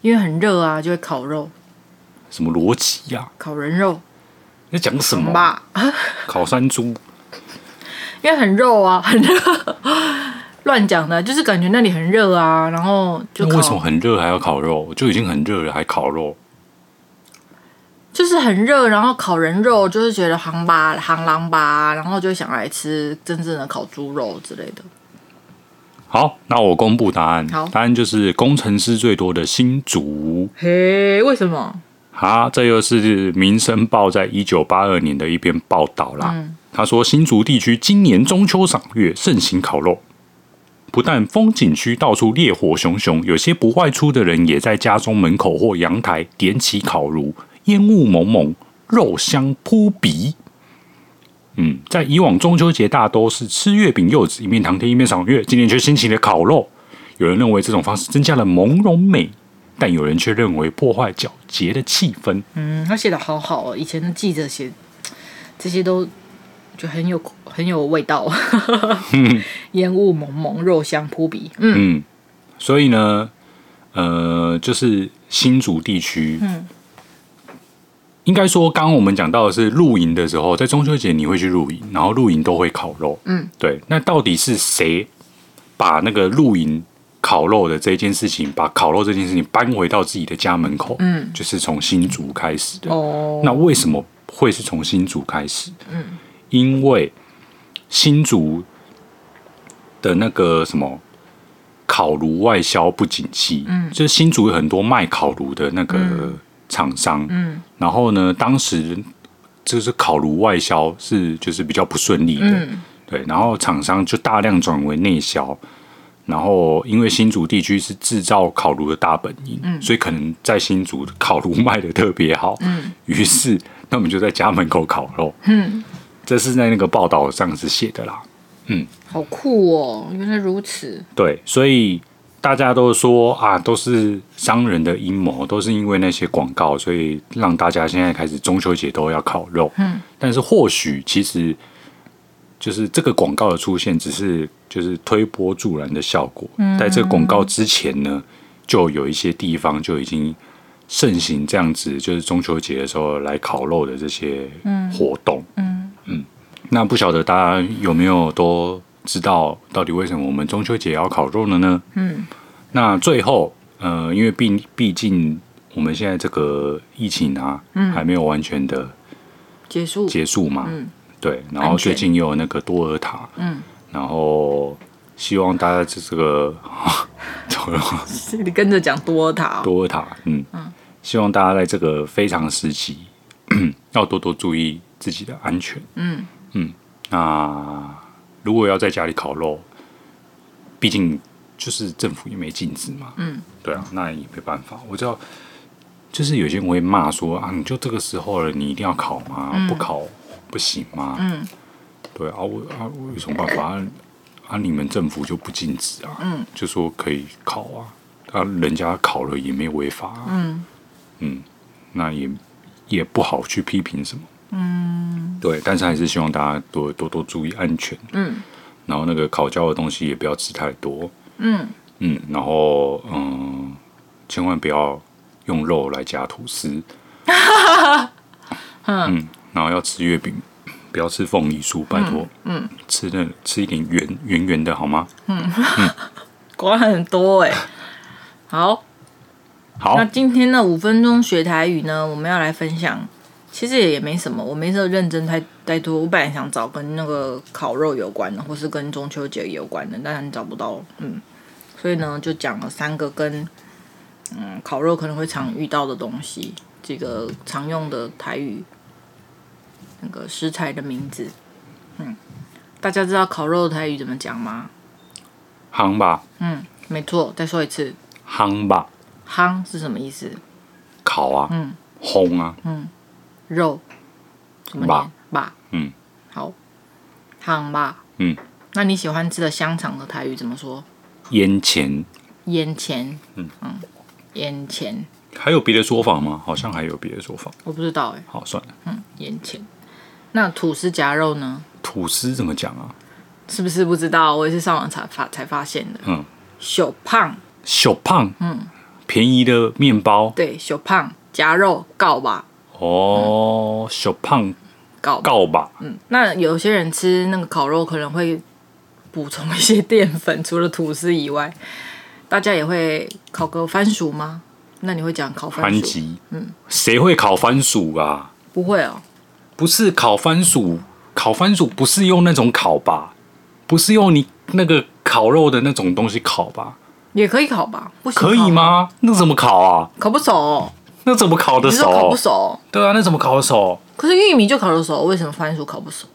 因为很热啊，就会烤肉。什么逻辑呀？烤人肉？你讲什么吧？烤山猪？因为很肉啊，很热。乱讲的，就是感觉那里很热啊，然后就为什么很热还要烤肉？就已经很热了，还烤肉？就是很热，然后烤人肉，就是觉得行吧、行狼吧，然后就想来吃真正的烤猪肉之类的。好，那我公布答案。好，答案就是工程师最多的新竹。嘿，为什么？好，这又是《民生报》在一九八二年的一篇报道啦。嗯，他说新竹地区今年中秋赏月盛行烤肉。不但风景区到处烈火熊熊，有些不外出的人也在家中门口或阳台点起烤炉，烟雾蒙蒙，肉香扑鼻。嗯，在以往中秋节大多是吃月饼、柚子，一面谈天一面赏月，今年却兴起了烤肉。有人认为这种方式增加了朦胧美，但有人却认为破坏皎洁的气氛。嗯，他写的好好哦，以前的记者写这些都。就很有很有味道，烟雾蒙蒙，肉香扑鼻。嗯，嗯，所以呢，呃，就是新竹地区，嗯，应该说，刚刚我们讲到的是露营的时候，在中秋节你会去露营，然后露营都会烤肉。嗯，对。那到底是谁把那个露营烤肉的这件事情，把烤肉这件事情搬回到自己的家门口？嗯，就是从新竹开始的。哦，那为什么会是从新竹开始？嗯。因为新竹的那个什么烤炉外销不景气，嗯，就是新竹有很多卖烤炉的那个厂商，嗯，然后呢，当时就是烤炉外销是就是比较不顺利的，嗯，对，然后厂商就大量转为内销，然后因为新竹地区是制造烤炉的大本营，嗯，所以可能在新竹烤炉卖的特别好，嗯，于是那我们就在家门口烤肉，嗯。这是在那个报道上是写的啦，嗯，好酷哦，原来如此。对，所以大家都说啊，都是商人的阴谋，都是因为那些广告，所以让大家现在开始中秋节都要烤肉。嗯，但是或许其实就是这个广告的出现，只是就是推波助澜的效果。嗯，在这个广告之前呢，就有一些地方就已经盛行这样子，就是中秋节的时候来烤肉的这些活动。嗯。嗯嗯，那不晓得大家有没有都知道到底为什么我们中秋节要烤肉了呢？嗯，那最后，呃，因为毕毕竟我们现在这个疫情啊，嗯，还没有完全的结束。结束嘛，嗯，对，然后最近又有那个多尔塔，嗯，然后希望大家这这个，你跟着讲多尔塔，多尔塔，嗯。嗯，希望大家在这个非常时期 要多多注意。自己的安全，嗯。嗯，那如果要在家里烤肉，毕竟就是政府也没禁止嘛。嗯，对啊，那也没办法。我知道，就是有些人会骂说啊，你就这个时候了，你一定要烤吗？嗯、不烤不行吗？嗯，对啊，我啊，我有什么办法啊？啊，你们政府就不禁止啊？嗯，就说可以烤啊，啊，人家烤了也没有违法啊。嗯嗯，那也也不好去批评什么。嗯，对，但是还是希望大家多多多注意安全。嗯，然后那个烤焦的东西也不要吃太多。嗯嗯，然后嗯，千万不要用肉来夹吐司。嗯，然后要吃月饼，不要吃凤梨酥，拜托。嗯，吃的吃一点圆圆圆的好吗？嗯嗯，果然很多哎。好，好，那今天的五分钟学台语呢，我们要来分享。其实也也没什么，我没时候认真太太多。我本来想找跟那个烤肉有关的，或是跟中秋节有关的，但是找不到。嗯，所以呢，就讲了三个跟嗯烤肉可能会常遇到的东西，这个常用的台语那个食材的名字。嗯，大家知道烤肉的台语怎么讲吗？夯吧。嗯，没错。再说一次。夯吧。夯是什么意思？烤啊。嗯。烘啊。嗯。肉怎么念？吧，嗯，好，汤吧，嗯，那你喜欢吃的香肠的台语怎么说？烟钱，烟钱，嗯嗯，烟钱，还有别的说法吗？好像还有别的说法，我不知道哎。好，算了，嗯，烟钱。那吐司夹肉呢？吐司怎么讲啊？是不是不知道？我也是上网才发才发现的。嗯，小胖，小胖，嗯，便宜的面包，对，小胖夹肉告吧。哦，小胖告告吧。嗯，那有些人吃那个烤肉可能会补充一些淀粉，除了吐司以外，大家也会烤个番薯吗？那你会讲烤番薯？番薯，嗯，谁会烤番薯啊？不会哦，不是烤番薯，烤番薯不是用那种烤吧？不是用你那个烤肉的那种东西烤吧？也可以烤吧？不行，可以吗？那怎么烤啊？烤不熟哦。那怎么烤得熟？烤不熟。对啊，那怎么烤得熟？可是玉米就烤得熟，为什么番薯烤不熟？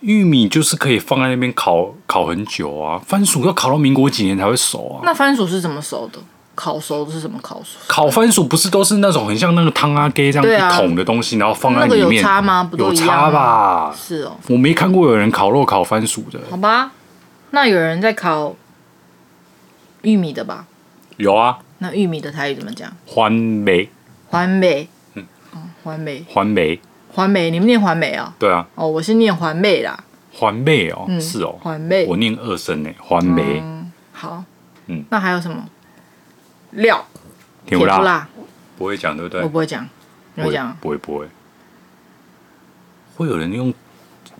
玉米就是可以放在那边烤烤很久啊，番薯要烤到民国几年才会熟啊？那番薯是怎么熟的？烤熟的是什么烤熟？烤番薯不是都是那种很像那个汤阿给这样一桶的东西，然后放在里面？那个有差吗？不都一样吗？有差吧？是哦，我没看过有人烤肉烤番薯的。好吧，那有人在烤玉米的吧？有啊。那玉米的台语怎么讲？环梅，环梅，嗯，哦，环梅，环梅，环梅，你们念环梅啊？对啊。哦，我是念环梅啦。环梅哦，是哦，环梅，我念二声呢，番麦。好，嗯，那还有什么？料，甜不辣？不会讲对不对？我不会讲，你会讲？不会不会。会有人用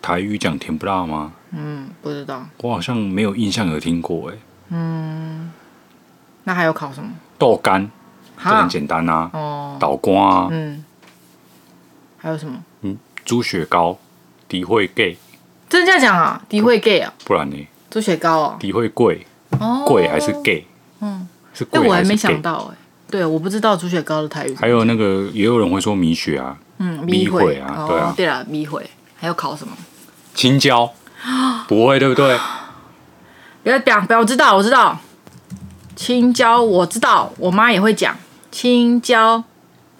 台语讲甜不辣吗？嗯，不知道。我好像没有印象有听过哎。嗯，那还有考什么？豆干，这很简单啊。哦，豆干啊。嗯，还有什么？嗯，猪血糕，底会贵。真的这样讲啊？底会贵啊？不然呢？猪血糕啊？底会贵。哦。贵还是 gay？？嗯，是贵。我还没想到哎。对，我不知道猪血糕的台语。还有那个，也有人会说米血啊。嗯，米血啊，对啊。对了，米血。还有烤什么？青椒。不会，对不对？不要讲，不要，我知道，我知道。青椒我知道，我妈也会讲青椒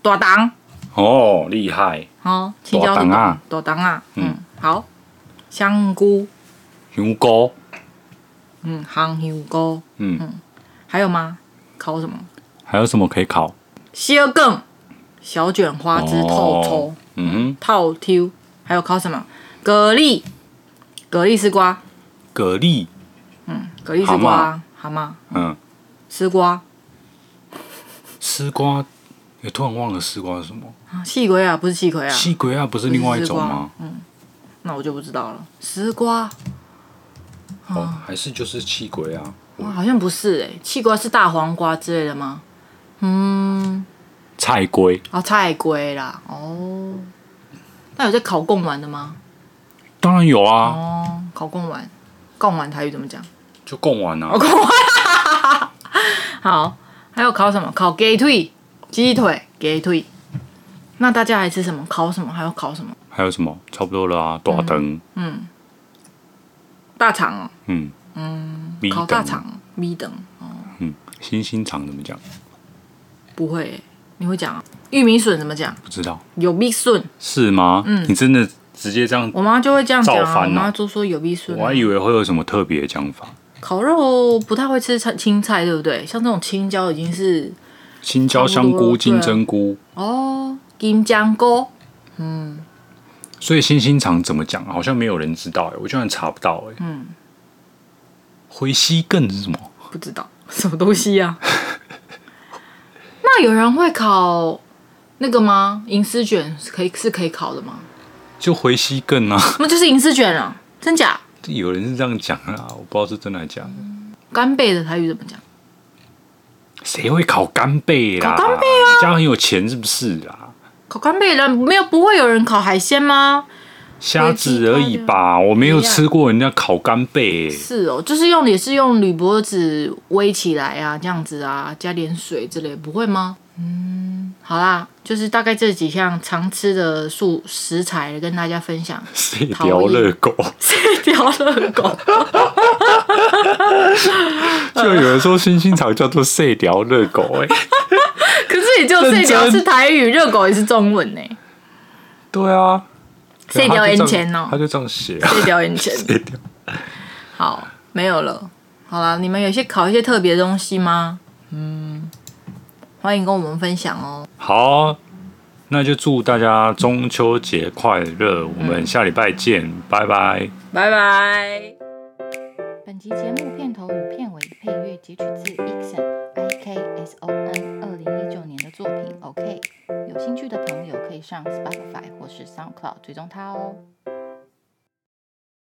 大当。哦，厉害。哦，青椒大当啊，大当啊，嗯，好，香菇，香菇，嗯，香香菇，嗯。嗯，还有吗？烤什么？还有什么可以烤？小梗，小卷花枝透抽，嗯哼，透抽，还有烤什么？蛤蜊，蛤蜊丝瓜，蛤蜊，嗯，蛤蜊丝瓜，好吗？嗯。丝瓜，丝瓜，也突然忘了丝瓜是什么？细龟啊，不是细龟啊，细龟啊，不是另外一种吗？嗯，那我就不知道了。丝瓜，哦，还是就是气鬼啊？哇，好像不是哎，气瓜是大黄瓜之类的吗？嗯，菜龟哦，菜龟啦，哦，那有在考贡丸的吗？当然有啊，哦，烤贡丸，贡丸台语怎么讲？就贡丸啊，贡丸。好，还有烤什么？烤鸡腿，鸡腿，鸡腿。那大家还吃什么？烤什么？还有烤什么？还有什么？差不多了啊，大肠。嗯，大肠哦。嗯嗯，烤大肠米等哦。嗯，星星肠怎么讲？不会，你会讲啊？玉米笋怎么讲？不知道。有米笋是吗？嗯，你真的直接这样？我妈就会这样讲啊。我妈就说有米笋。我还以为会有什么特别的讲法。烤肉不太会吃菜青菜，对不对？像这种青椒已经是青椒、香菇、金针菇哦，金针菇。嗯。所以星星肠怎么讲？好像没有人知道哎，我居然查不到哎。嗯。回溪更是什么？不知道什么东西啊？那有人会烤那个吗？银丝卷可以是可以烤的吗？就回西更啊，那就是银丝卷啊，真假？有人是这样讲啊，我不知道是真的还是假的。干贝的台语怎么讲？谁会烤干贝啦？烤干贝啊？家很有钱是不是啊？烤干贝的没有不会有人烤海鲜吗？虾子而已吧，我没有吃过人家烤干贝。是哦，就是用也是用铝箔纸围起来啊，这样子啊，加点水之类，不会吗？嗯，好啦，就是大概这几项常吃的素食材跟大家分享。射雕热狗，射雕 热狗，就有人说星星草叫做射雕热狗哎，可是也就射雕是台语，热狗也是中文呢。对啊。射雕眼前哦，他就这样写。射雕眼前。好，没有了。好了，你们有些烤一些特别的东西吗？嗯，欢迎跟我们分享哦。好，那就祝大家中秋节快乐！嗯、我们下礼拜见，拜拜，拜拜。本集节目片头与片尾配乐截取自 Ikson I K S O N 二零一九年的作品。OK，有兴趣的朋友可以上 Spotify 或是 SoundCloud 追踪他哦。